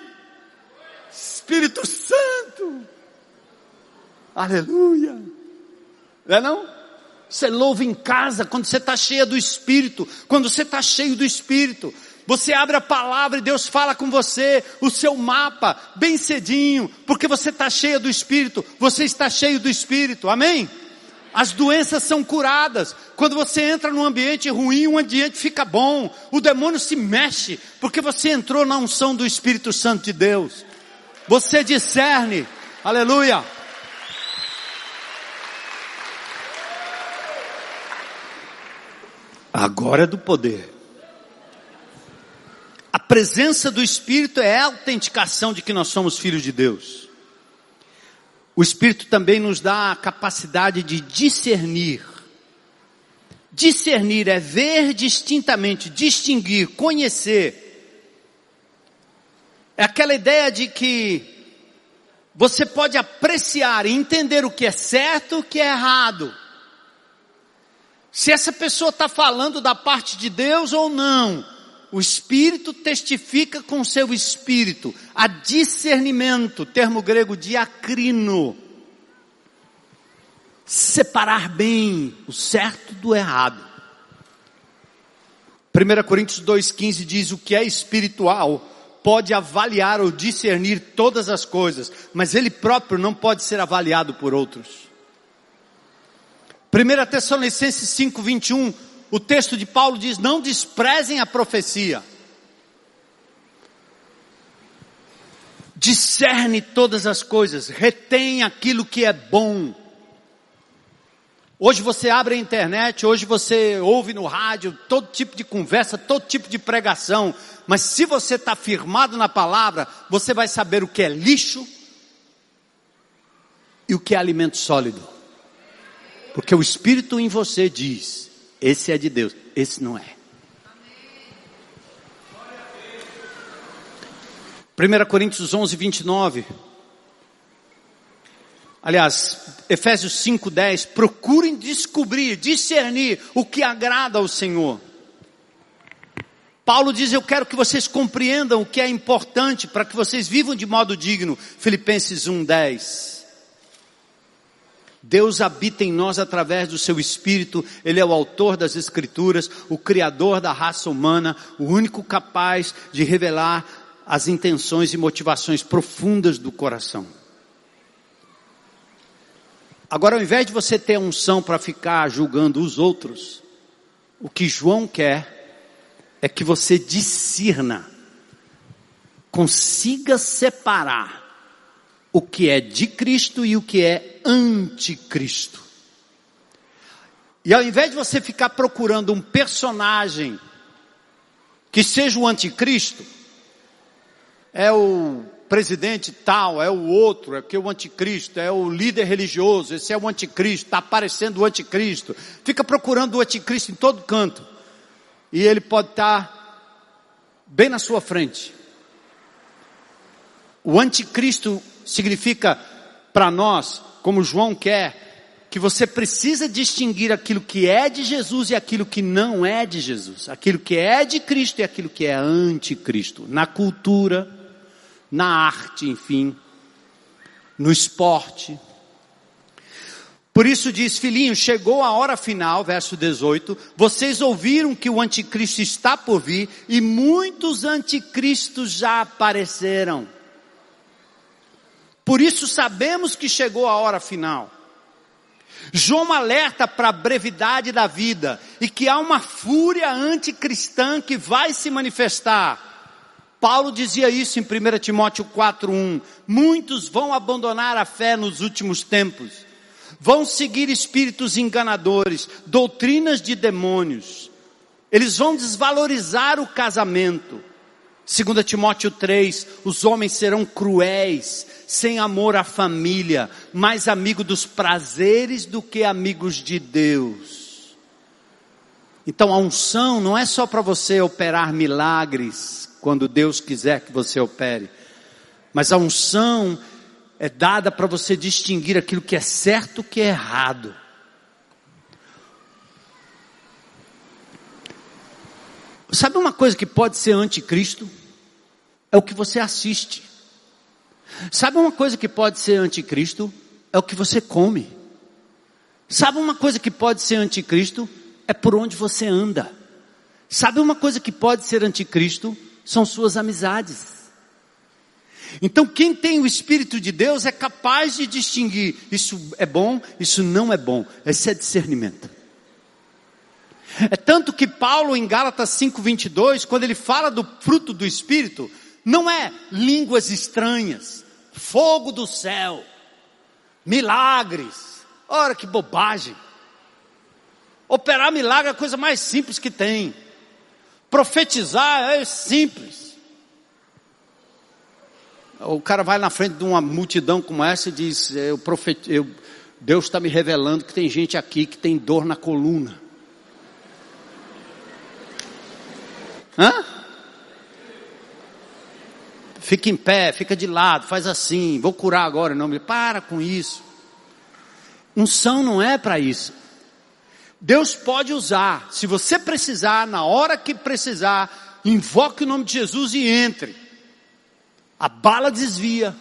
Espírito Santo. Aleluia. Não é não? Você louva em casa quando você está cheia do Espírito, quando você está cheio do Espírito. Você abre a palavra e Deus fala com você, o seu mapa, bem cedinho, porque você está cheio do Espírito, você está cheio do Espírito, amém? As doenças são curadas. Quando você entra num ambiente ruim, o ambiente fica bom. O demônio se mexe, porque você entrou na unção do Espírito Santo de Deus. Você discerne, aleluia. Agora é do poder. A presença do Espírito é a autenticação de que nós somos filhos de Deus. O Espírito também nos dá a capacidade de discernir. Discernir é ver distintamente, distinguir, conhecer. É aquela ideia de que você pode apreciar e entender o que é certo e o que é errado. Se essa pessoa está falando da parte de Deus ou não o Espírito testifica com seu Espírito. A discernimento, termo grego diacrino. Separar bem o certo do errado. 1 Coríntios 2,15 diz: o que é espiritual pode avaliar ou discernir todas as coisas, mas ele próprio não pode ser avaliado por outros. 1 Tessalonicenses 5,21 o texto de Paulo diz: não desprezem a profecia. Discerne todas as coisas, retém aquilo que é bom. Hoje você abre a internet, hoje você ouve no rádio todo tipo de conversa, todo tipo de pregação, mas se você está firmado na palavra, você vai saber o que é lixo e o que é alimento sólido. Porque o Espírito em você diz: esse é de Deus, esse não é. 1 Coríntios 11, 29. Aliás, Efésios 5, 10. Procurem descobrir, discernir o que agrada ao Senhor. Paulo diz: Eu quero que vocês compreendam o que é importante para que vocês vivam de modo digno. Filipenses 1, 10. Deus habita em nós através do seu Espírito, Ele é o autor das Escrituras, o Criador da raça humana, o único capaz de revelar as intenções e motivações profundas do coração. Agora, ao invés de você ter unção para ficar julgando os outros, o que João quer é que você discirna, consiga separar o que é de Cristo e o que é anticristo. E ao invés de você ficar procurando um personagem que seja o anticristo, é o presidente tal, é o outro, é que o anticristo, é o líder religioso, esse é o anticristo, está aparecendo o anticristo. Fica procurando o anticristo em todo canto. E ele pode estar bem na sua frente. O anticristo significa para nós, como João quer, que você precisa distinguir aquilo que é de Jesus e aquilo que não é de Jesus, aquilo que é de Cristo e aquilo que é anticristo, na cultura, na arte, enfim, no esporte. Por isso diz, filhinho, chegou a hora final, verso 18, vocês ouviram que o anticristo está por vir e muitos anticristos já apareceram. Por isso sabemos que chegou a hora final. João alerta para a brevidade da vida e que há uma fúria anticristã que vai se manifestar. Paulo dizia isso em 1 Timóteo 4:1. Muitos vão abandonar a fé nos últimos tempos. Vão seguir espíritos enganadores, doutrinas de demônios. Eles vão desvalorizar o casamento. 2 Timóteo 3, os homens serão cruéis, sem amor à família, mais amigo dos prazeres do que amigos de Deus. Então a unção não é só para você operar milagres quando Deus quiser que você opere, mas a unção é dada para você distinguir aquilo que é certo e que é errado. Sabe uma coisa que pode ser anticristo? É o que você assiste. Sabe uma coisa que pode ser anticristo? É o que você come. Sabe uma coisa que pode ser anticristo? É por onde você anda. Sabe uma coisa que pode ser anticristo? São suas amizades. Então, quem tem o Espírito de Deus é capaz de distinguir: isso é bom, isso não é bom. Esse é discernimento. É tanto que Paulo, em Gálatas 5,22, quando ele fala do fruto do Espírito, não é línguas estranhas, fogo do céu, milagres. Ora que bobagem. Operar milagre é a coisa mais simples que tem. Profetizar é simples. O cara vai na frente de uma multidão como essa e diz: eu profet... eu... Deus está me revelando que tem gente aqui que tem dor na coluna. Hã? Fica em pé, fica de lado, faz assim, vou curar agora em nome de Para com isso. Unção não é para isso. Deus pode usar, se você precisar, na hora que precisar, invoque o nome de Jesus e entre. A bala desvia,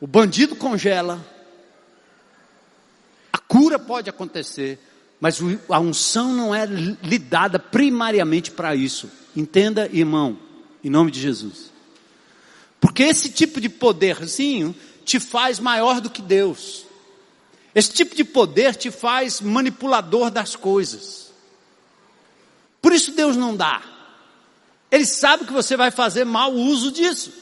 o bandido congela, a cura pode acontecer, mas a unção não é lhe dada primariamente para isso. Entenda, irmão, em nome de Jesus. Porque esse tipo de poderzinho te faz maior do que Deus. Esse tipo de poder te faz manipulador das coisas. Por isso Deus não dá. Ele sabe que você vai fazer mau uso disso.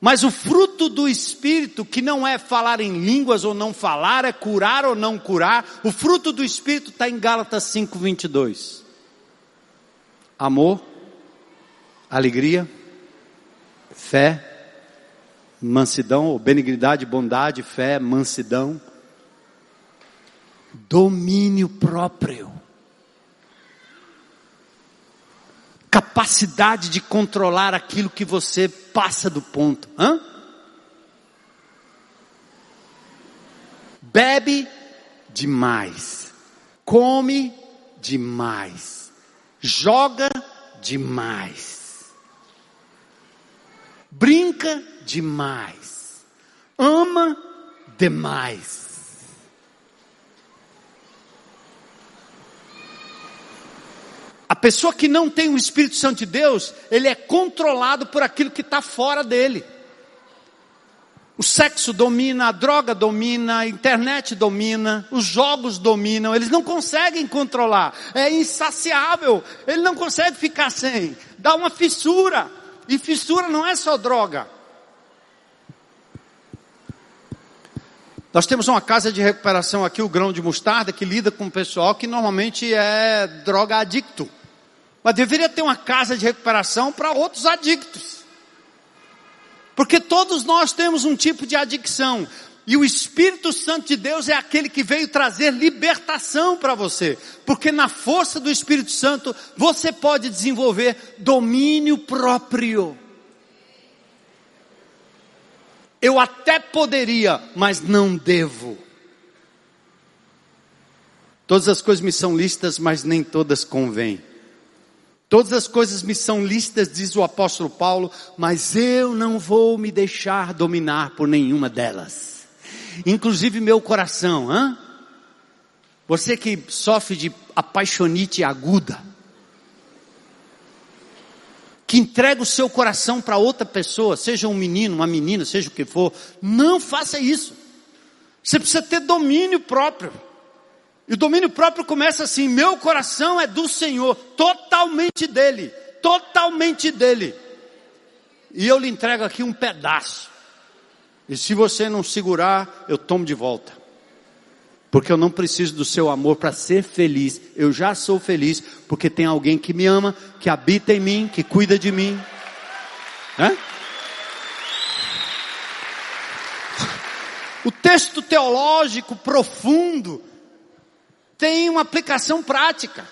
Mas o fruto do Espírito, que não é falar em línguas ou não falar, é curar ou não curar, o fruto do Espírito está em Gálatas 5, 22. Amor, alegria, fé, mansidão, ou benignidade, bondade, fé, mansidão, domínio próprio, capacidade de controlar aquilo que você passa do ponto. Hã? Bebe demais, come demais, joga demais brinca demais, ama demais. A pessoa que não tem o Espírito Santo de Deus, ele é controlado por aquilo que está fora dele. O sexo domina, a droga domina, a internet domina, os jogos dominam, eles não conseguem controlar, é insaciável, ele não consegue ficar sem, dá uma fissura. E fissura não é só droga. Nós temos uma casa de recuperação aqui, o Grão de Mostarda, que lida com o pessoal que normalmente é droga adicto. Mas deveria ter uma casa de recuperação para outros adictos. Porque todos nós temos um tipo de adicção. E o Espírito Santo de Deus é aquele que veio trazer libertação para você. Porque na força do Espírito Santo você pode desenvolver domínio próprio. Eu até poderia, mas não devo. Todas as coisas me são listas, mas nem todas convêm. Todas as coisas me são listas, diz o apóstolo Paulo, mas eu não vou me deixar dominar por nenhuma delas. Inclusive meu coração, hã? Você que sofre de apaixonite aguda, que entrega o seu coração para outra pessoa, seja um menino, uma menina, seja o que for, não faça isso. Você precisa ter domínio próprio. E o domínio próprio começa assim: meu coração é do Senhor, totalmente dele, totalmente dele. E eu lhe entrego aqui um pedaço. E se você não segurar, eu tomo de volta. Porque eu não preciso do seu amor para ser feliz. Eu já sou feliz porque tem alguém que me ama, que habita em mim, que cuida de mim. Né? O texto teológico profundo tem uma aplicação prática.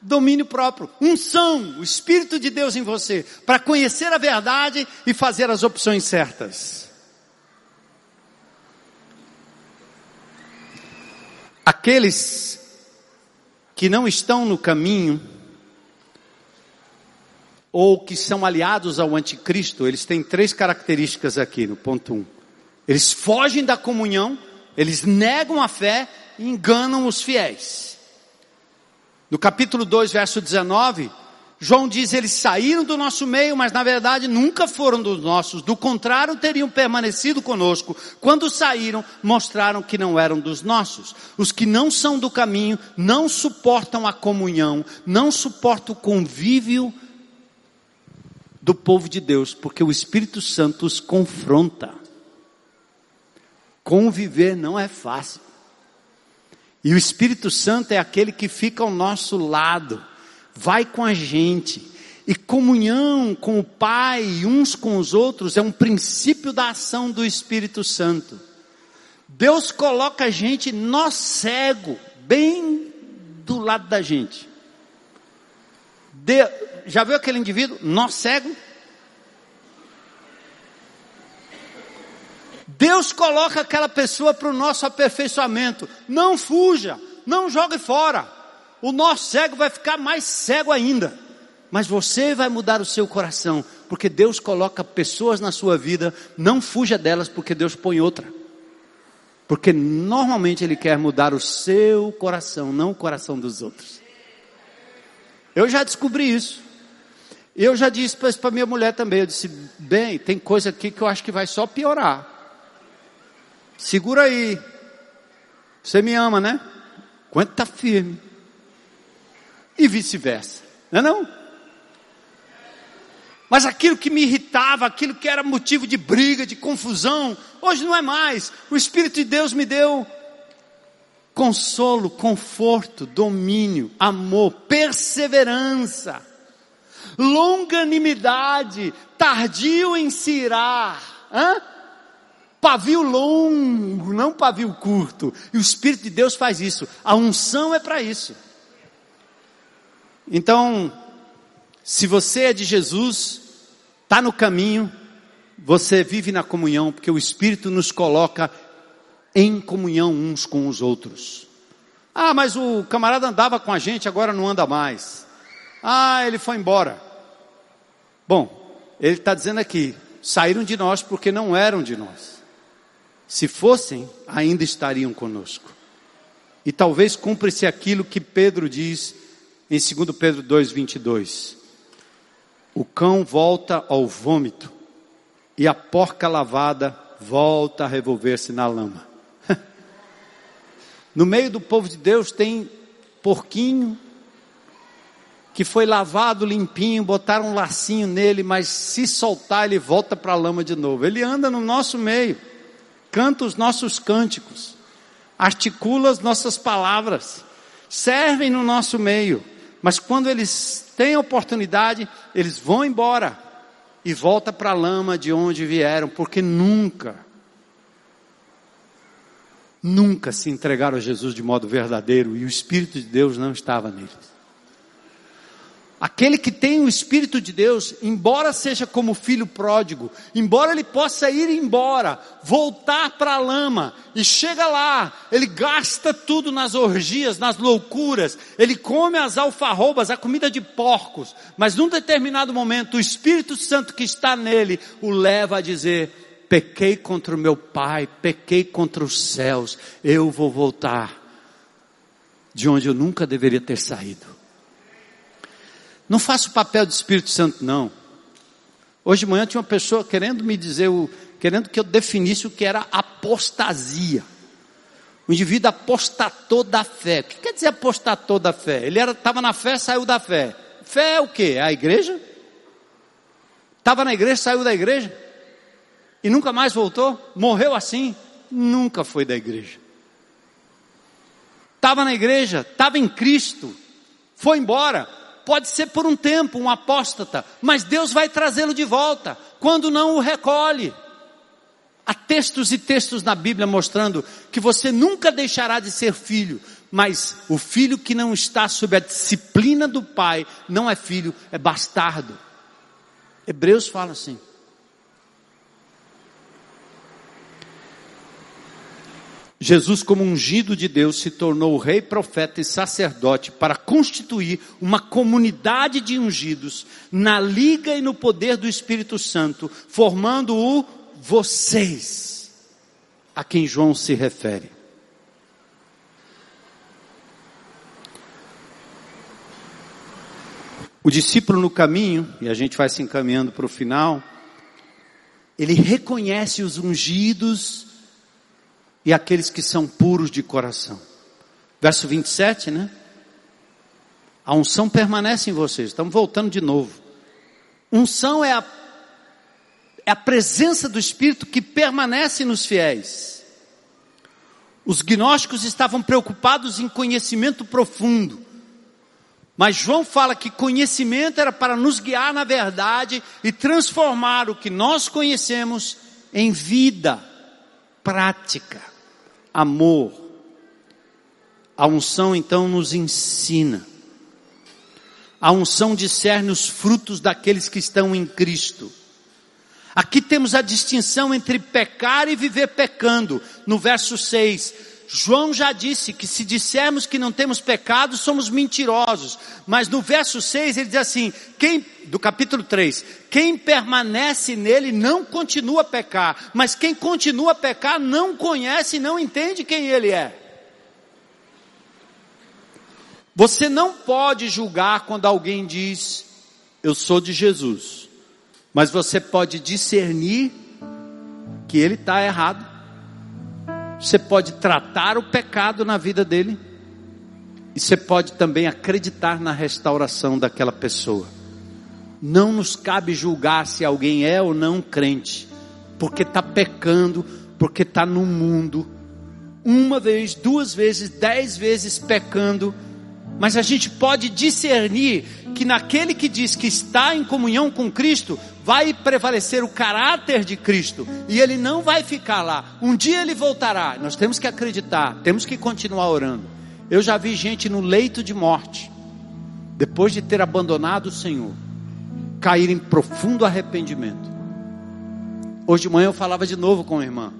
Domínio próprio, unção, o Espírito de Deus em você, para conhecer a verdade e fazer as opções certas. Aqueles que não estão no caminho, ou que são aliados ao anticristo, eles têm três características aqui no ponto 1. Um. Eles fogem da comunhão, eles negam a fé e enganam os fiéis. No capítulo 2, verso 19, João diz: eles saíram do nosso meio, mas na verdade nunca foram dos nossos. Do contrário, teriam permanecido conosco. Quando saíram, mostraram que não eram dos nossos. Os que não são do caminho não suportam a comunhão, não suportam o convívio do povo de Deus, porque o Espírito Santo os confronta. Conviver não é fácil. E o Espírito Santo é aquele que fica ao nosso lado vai com a gente. E comunhão com o Pai uns com os outros é um princípio da ação do Espírito Santo. Deus coloca a gente nó cego, bem do lado da gente. De, já viu aquele indivíduo nó cego? Deus coloca aquela pessoa para o nosso aperfeiçoamento. Não fuja, não jogue fora o nosso cego vai ficar mais cego ainda. Mas você vai mudar o seu coração, porque Deus coloca pessoas na sua vida, não fuja delas, porque Deus põe outra. Porque normalmente Ele quer mudar o seu coração, não o coração dos outros. Eu já descobri isso. Eu já disse para minha mulher também, eu disse, bem, tem coisa aqui que eu acho que vai só piorar. Segura aí. Você me ama, né? Aguenta firme e vice-versa. Não é não? Mas aquilo que me irritava, aquilo que era motivo de briga, de confusão, hoje não é mais. O Espírito de Deus me deu consolo, conforto, domínio, amor, perseverança, longanimidade, tardio em se irar, hã? pavio longo, não pavio curto. E o Espírito de Deus faz isso. A unção é para isso. Então, se você é de Jesus, está no caminho, você vive na comunhão, porque o Espírito nos coloca em comunhão uns com os outros. Ah, mas o camarada andava com a gente, agora não anda mais. Ah, ele foi embora. Bom, ele está dizendo aqui: saíram de nós porque não eram de nós. Se fossem, ainda estariam conosco. E talvez cumpra-se aquilo que Pedro diz em 2 Pedro 2,22. O cão volta ao vômito e a porca lavada volta a revolver-se na lama. no meio do povo de Deus tem porquinho que foi lavado limpinho, botaram um lacinho nele, mas se soltar ele volta para a lama de novo. Ele anda no nosso meio, canta os nossos cânticos, articula as nossas palavras, servem no nosso meio. Mas quando eles têm oportunidade, eles vão embora e volta para a lama de onde vieram, porque nunca, nunca se entregaram a Jesus de modo verdadeiro e o Espírito de Deus não estava neles. Aquele que tem o Espírito de Deus, embora seja como filho pródigo, embora ele possa ir embora, voltar para a lama, e chega lá, ele gasta tudo nas orgias, nas loucuras, ele come as alfarrobas, a comida de porcos, mas num determinado momento o Espírito Santo que está nele o leva a dizer: pequei contra o meu Pai, pequei contra os céus, eu vou voltar de onde eu nunca deveria ter saído. Não faço papel de Espírito Santo, não. Hoje de manhã tinha uma pessoa querendo me dizer, querendo que eu definisse o que era apostasia. O indivíduo apostatou da fé. O que quer dizer apostatou da fé? Ele estava na fé, saiu da fé. Fé é o quê? É a igreja? Estava na igreja, saiu da igreja? E nunca mais voltou? Morreu assim? Nunca foi da igreja. Estava na igreja, estava em Cristo, foi embora, pode ser por um tempo um apóstata, mas Deus vai trazê-lo de volta, quando não o recolhe. Há textos e textos na Bíblia mostrando que você nunca deixará de ser filho, mas o filho que não está sob a disciplina do pai não é filho, é bastardo. Hebreus fala assim. Jesus, como ungido de Deus, se tornou rei, profeta e sacerdote para constituir uma comunidade de ungidos na liga e no poder do Espírito Santo, formando o vocês, a quem João se refere. O discípulo no caminho, e a gente vai se encaminhando para o final, ele reconhece os ungidos e aqueles que são puros de coração. Verso 27, né? A unção permanece em vocês. Estamos voltando de novo. Unção é a, é a presença do Espírito que permanece nos fiéis. Os gnósticos estavam preocupados em conhecimento profundo. Mas João fala que conhecimento era para nos guiar na verdade e transformar o que nós conhecemos em vida prática amor. A unção então nos ensina. A unção discerne os frutos daqueles que estão em Cristo. Aqui temos a distinção entre pecar e viver pecando. No verso 6, João já disse que se dissermos que não temos pecado, somos mentirosos. Mas no verso 6 ele diz assim: quem, do capítulo 3, quem permanece nele não continua a pecar, mas quem continua a pecar não conhece e não entende quem ele é. Você não pode julgar quando alguém diz, eu sou de Jesus, mas você pode discernir que ele está errado você pode tratar o pecado na vida dele. E você pode também acreditar na restauração daquela pessoa. Não nos cabe julgar se alguém é ou não crente, porque está pecando, porque está no mundo, uma vez, duas vezes, dez vezes pecando, mas a gente pode discernir que naquele que diz que está em comunhão com Cristo, vai prevalecer o caráter de Cristo e ele não vai ficar lá. Um dia ele voltará. Nós temos que acreditar, temos que continuar orando. Eu já vi gente no leito de morte, depois de ter abandonado o Senhor, cair em profundo arrependimento. Hoje de manhã eu falava de novo com a irmã.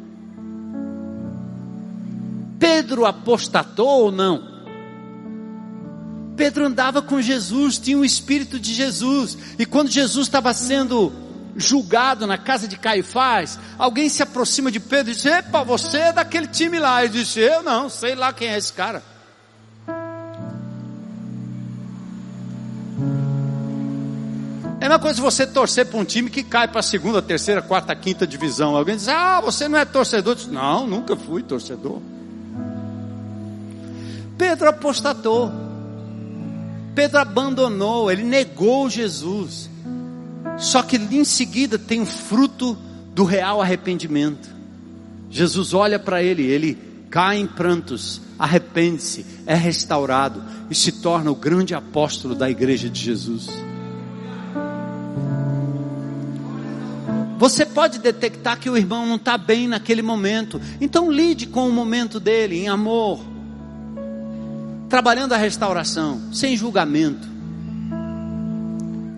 Pedro apostatou ou não? Pedro andava com Jesus, tinha o Espírito de Jesus, e quando Jesus estava sendo julgado na casa de Caifás, alguém se aproxima de Pedro e diz: Epa, você é daquele time lá. Ele disse: Eu não, sei lá quem é esse cara. É uma coisa você torcer para um time que cai para a segunda, terceira, quarta, quinta divisão. Alguém diz: Ah, você não é torcedor? Diz, não, nunca fui torcedor. Pedro apostatou. Pedro abandonou, ele negou Jesus. Só que em seguida tem o fruto do real arrependimento. Jesus olha para ele, ele cai em prantos, arrepende-se, é restaurado e se torna o grande apóstolo da igreja de Jesus. Você pode detectar que o irmão não está bem naquele momento, então lide com o momento dele em amor trabalhando a restauração, sem julgamento.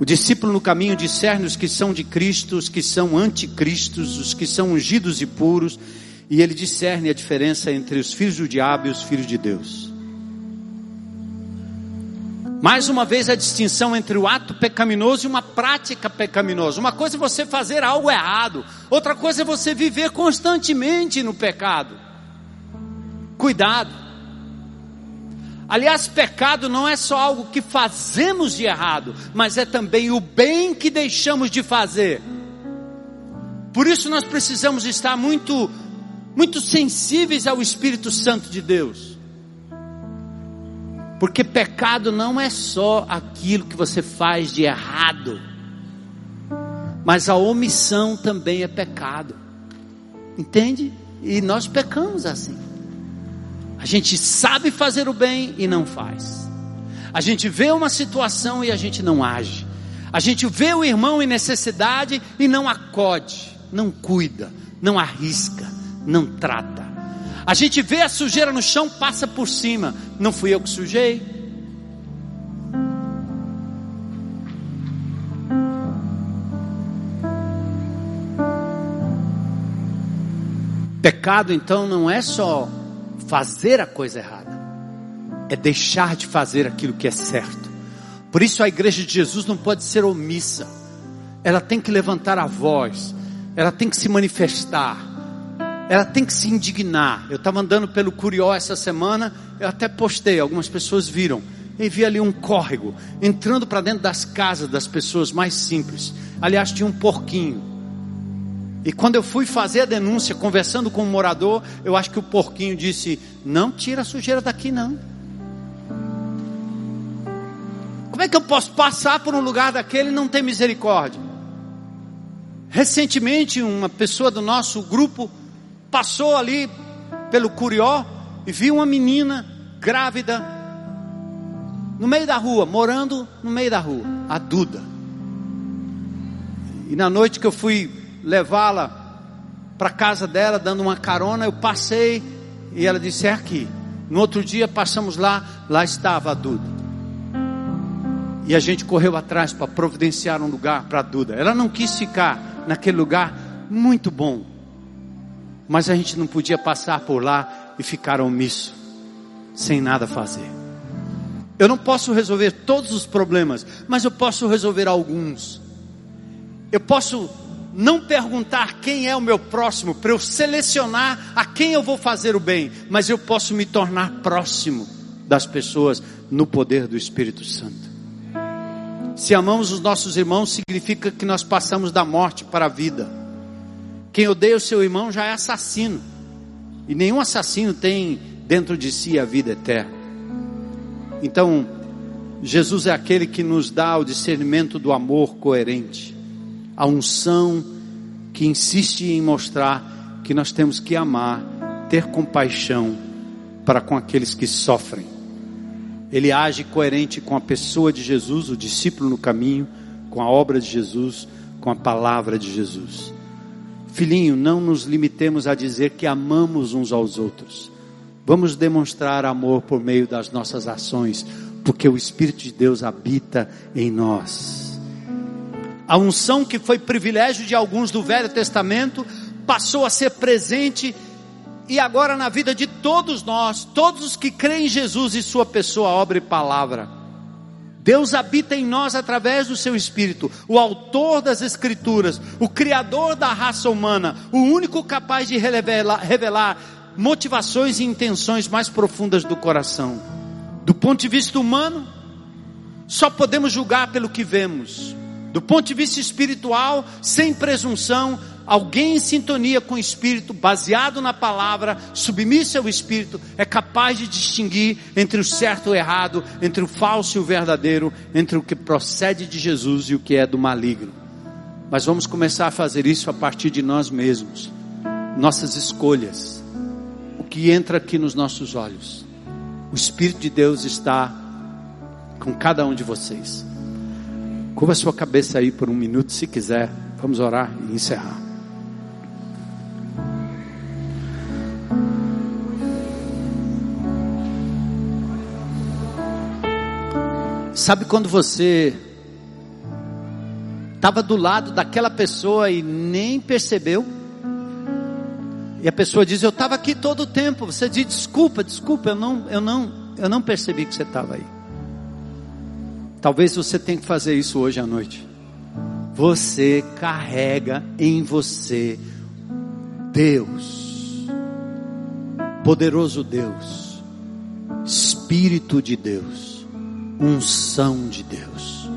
O discípulo no caminho discerne os que são de Cristo, os que são anticristos, os que são ungidos e puros, e ele discerne a diferença entre os filhos do diabo e os filhos de Deus. Mais uma vez a distinção entre o ato pecaminoso e uma prática pecaminosa. Uma coisa é você fazer algo errado, outra coisa é você viver constantemente no pecado. Cuidado. Aliás, pecado não é só algo que fazemos de errado, mas é também o bem que deixamos de fazer. Por isso nós precisamos estar muito muito sensíveis ao Espírito Santo de Deus. Porque pecado não é só aquilo que você faz de errado, mas a omissão também é pecado. Entende? E nós pecamos assim. A gente sabe fazer o bem e não faz. A gente vê uma situação e a gente não age. A gente vê o irmão em necessidade e não acode, não cuida, não arrisca, não trata. A gente vê a sujeira no chão, passa por cima. Não fui eu que sujei. Pecado então não é só fazer a coisa errada, é deixar de fazer aquilo que é certo. Por isso a igreja de Jesus não pode ser omissa, ela tem que levantar a voz, ela tem que se manifestar, ela tem que se indignar. Eu estava andando pelo Curió essa semana, eu até postei, algumas pessoas viram. E vi ali um córrego entrando para dentro das casas das pessoas mais simples. Aliás, tinha um porquinho. E quando eu fui fazer a denúncia, conversando com o morador, eu acho que o porquinho disse: Não tira a sujeira daqui, não. Como é que eu posso passar por um lugar daquele e não ter misericórdia? Recentemente, uma pessoa do nosso grupo passou ali pelo Curió e viu uma menina grávida no meio da rua, morando no meio da rua, a Duda. E na noite que eu fui levá-la para casa dela, dando uma carona, eu passei e ela disse: É aqui. No outro dia passamos lá, lá estava a Duda. E a gente correu atrás para providenciar um lugar para a Duda. Ela não quis ficar naquele lugar muito bom. Mas a gente não podia passar por lá e ficar omisso, sem nada fazer. Eu não posso resolver todos os problemas, mas eu posso resolver alguns. Eu posso não perguntar quem é o meu próximo, para eu selecionar a quem eu vou fazer o bem, mas eu posso me tornar próximo das pessoas no poder do Espírito Santo. Se amamos os nossos irmãos, significa que nós passamos da morte para a vida. Quem odeia o seu irmão já é assassino, e nenhum assassino tem dentro de si a vida eterna. Então, Jesus é aquele que nos dá o discernimento do amor coerente a unção que insiste em mostrar que nós temos que amar, ter compaixão para com aqueles que sofrem. Ele age coerente com a pessoa de Jesus, o discípulo no caminho, com a obra de Jesus, com a palavra de Jesus. Filhinho, não nos limitemos a dizer que amamos uns aos outros. Vamos demonstrar amor por meio das nossas ações, porque o Espírito de Deus habita em nós. A unção que foi privilégio de alguns do Velho Testamento passou a ser presente e agora na vida de todos nós, todos os que creem em Jesus e Sua pessoa, obra e palavra. Deus habita em nós através do seu Espírito, o autor das Escrituras, o Criador da raça humana, o único capaz de revelar, revelar motivações e intenções mais profundas do coração. Do ponto de vista humano, só podemos julgar pelo que vemos, do ponto de vista espiritual, sem presunção, alguém em sintonia com o Espírito, baseado na palavra, submisso ao Espírito, é capaz de distinguir entre o certo e o errado, entre o falso e o verdadeiro, entre o que procede de Jesus e o que é do maligno. Mas vamos começar a fazer isso a partir de nós mesmos, nossas escolhas, o que entra aqui nos nossos olhos. O Espírito de Deus está com cada um de vocês. Curva sua cabeça aí por um minuto, se quiser. Vamos orar e encerrar. Sabe quando você estava do lado daquela pessoa e nem percebeu. E a pessoa diz: Eu estava aqui todo o tempo. Você diz: Desculpa, desculpa, eu não, eu não, eu não percebi que você estava aí. Talvez você tenha que fazer isso hoje à noite. Você carrega em você Deus, poderoso Deus, Espírito de Deus, unção de Deus.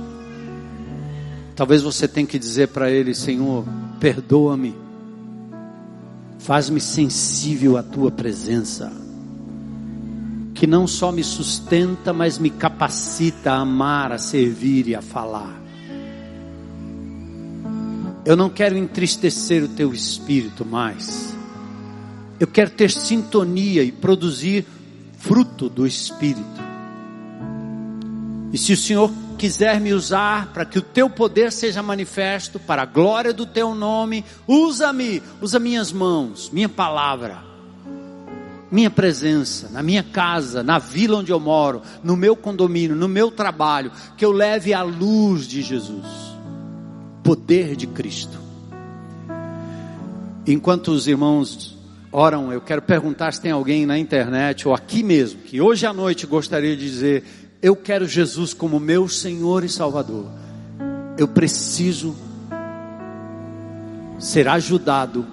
Talvez você tenha que dizer para Ele: Senhor, perdoa-me Faz-me sensível à tua presença, que não só me sustenta, mas me capacita a amar, a servir e a falar. Eu não quero entristecer o teu espírito mais. Eu quero ter sintonia e produzir fruto do espírito. E se o Senhor quiser me usar para que o teu poder seja manifesto para a glória do teu nome, usa-me, usa minhas mãos, minha palavra, minha presença, na minha casa, na vila onde eu moro, no meu condomínio, no meu trabalho, que eu leve a luz de Jesus, poder de Cristo. Enquanto os irmãos oram, eu quero perguntar se tem alguém na internet ou aqui mesmo que hoje à noite gostaria de dizer eu quero Jesus como meu Senhor e Salvador, eu preciso ser ajudado,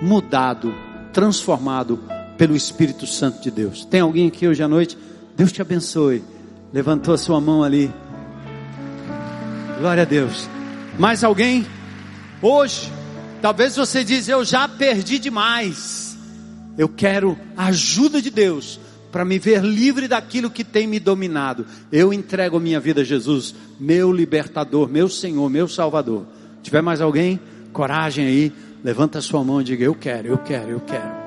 mudado, transformado pelo Espírito Santo de Deus. Tem alguém aqui hoje à noite? Deus te abençoe. Levantou a sua mão ali. Glória a Deus. Mais alguém? Hoje, talvez você diz: Eu já perdi demais. Eu quero a ajuda de Deus para me ver livre daquilo que tem me dominado. Eu entrego a minha vida a Jesus, meu libertador, meu Senhor, meu Salvador. Tiver mais alguém? Coragem aí, levanta a sua mão e diga: Eu quero, eu quero, eu quero.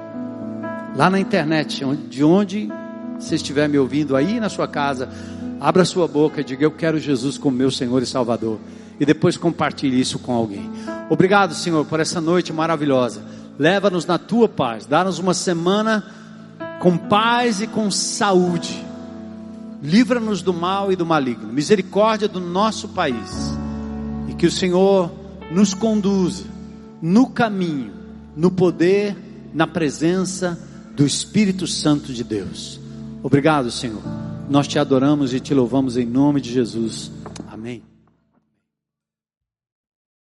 Lá na internet, de onde você estiver me ouvindo, aí na sua casa, abra sua boca e diga: Eu quero Jesus como meu Senhor e Salvador. E depois compartilhe isso com alguém. Obrigado, Senhor, por essa noite maravilhosa. Leva-nos na tua paz, dá-nos uma semana com paz e com saúde. Livra-nos do mal e do maligno. Misericórdia do nosso país. E que o Senhor nos conduza no caminho, no poder, na presença do Espírito Santo de Deus. Obrigado, Senhor. Nós te adoramos e te louvamos em nome de Jesus.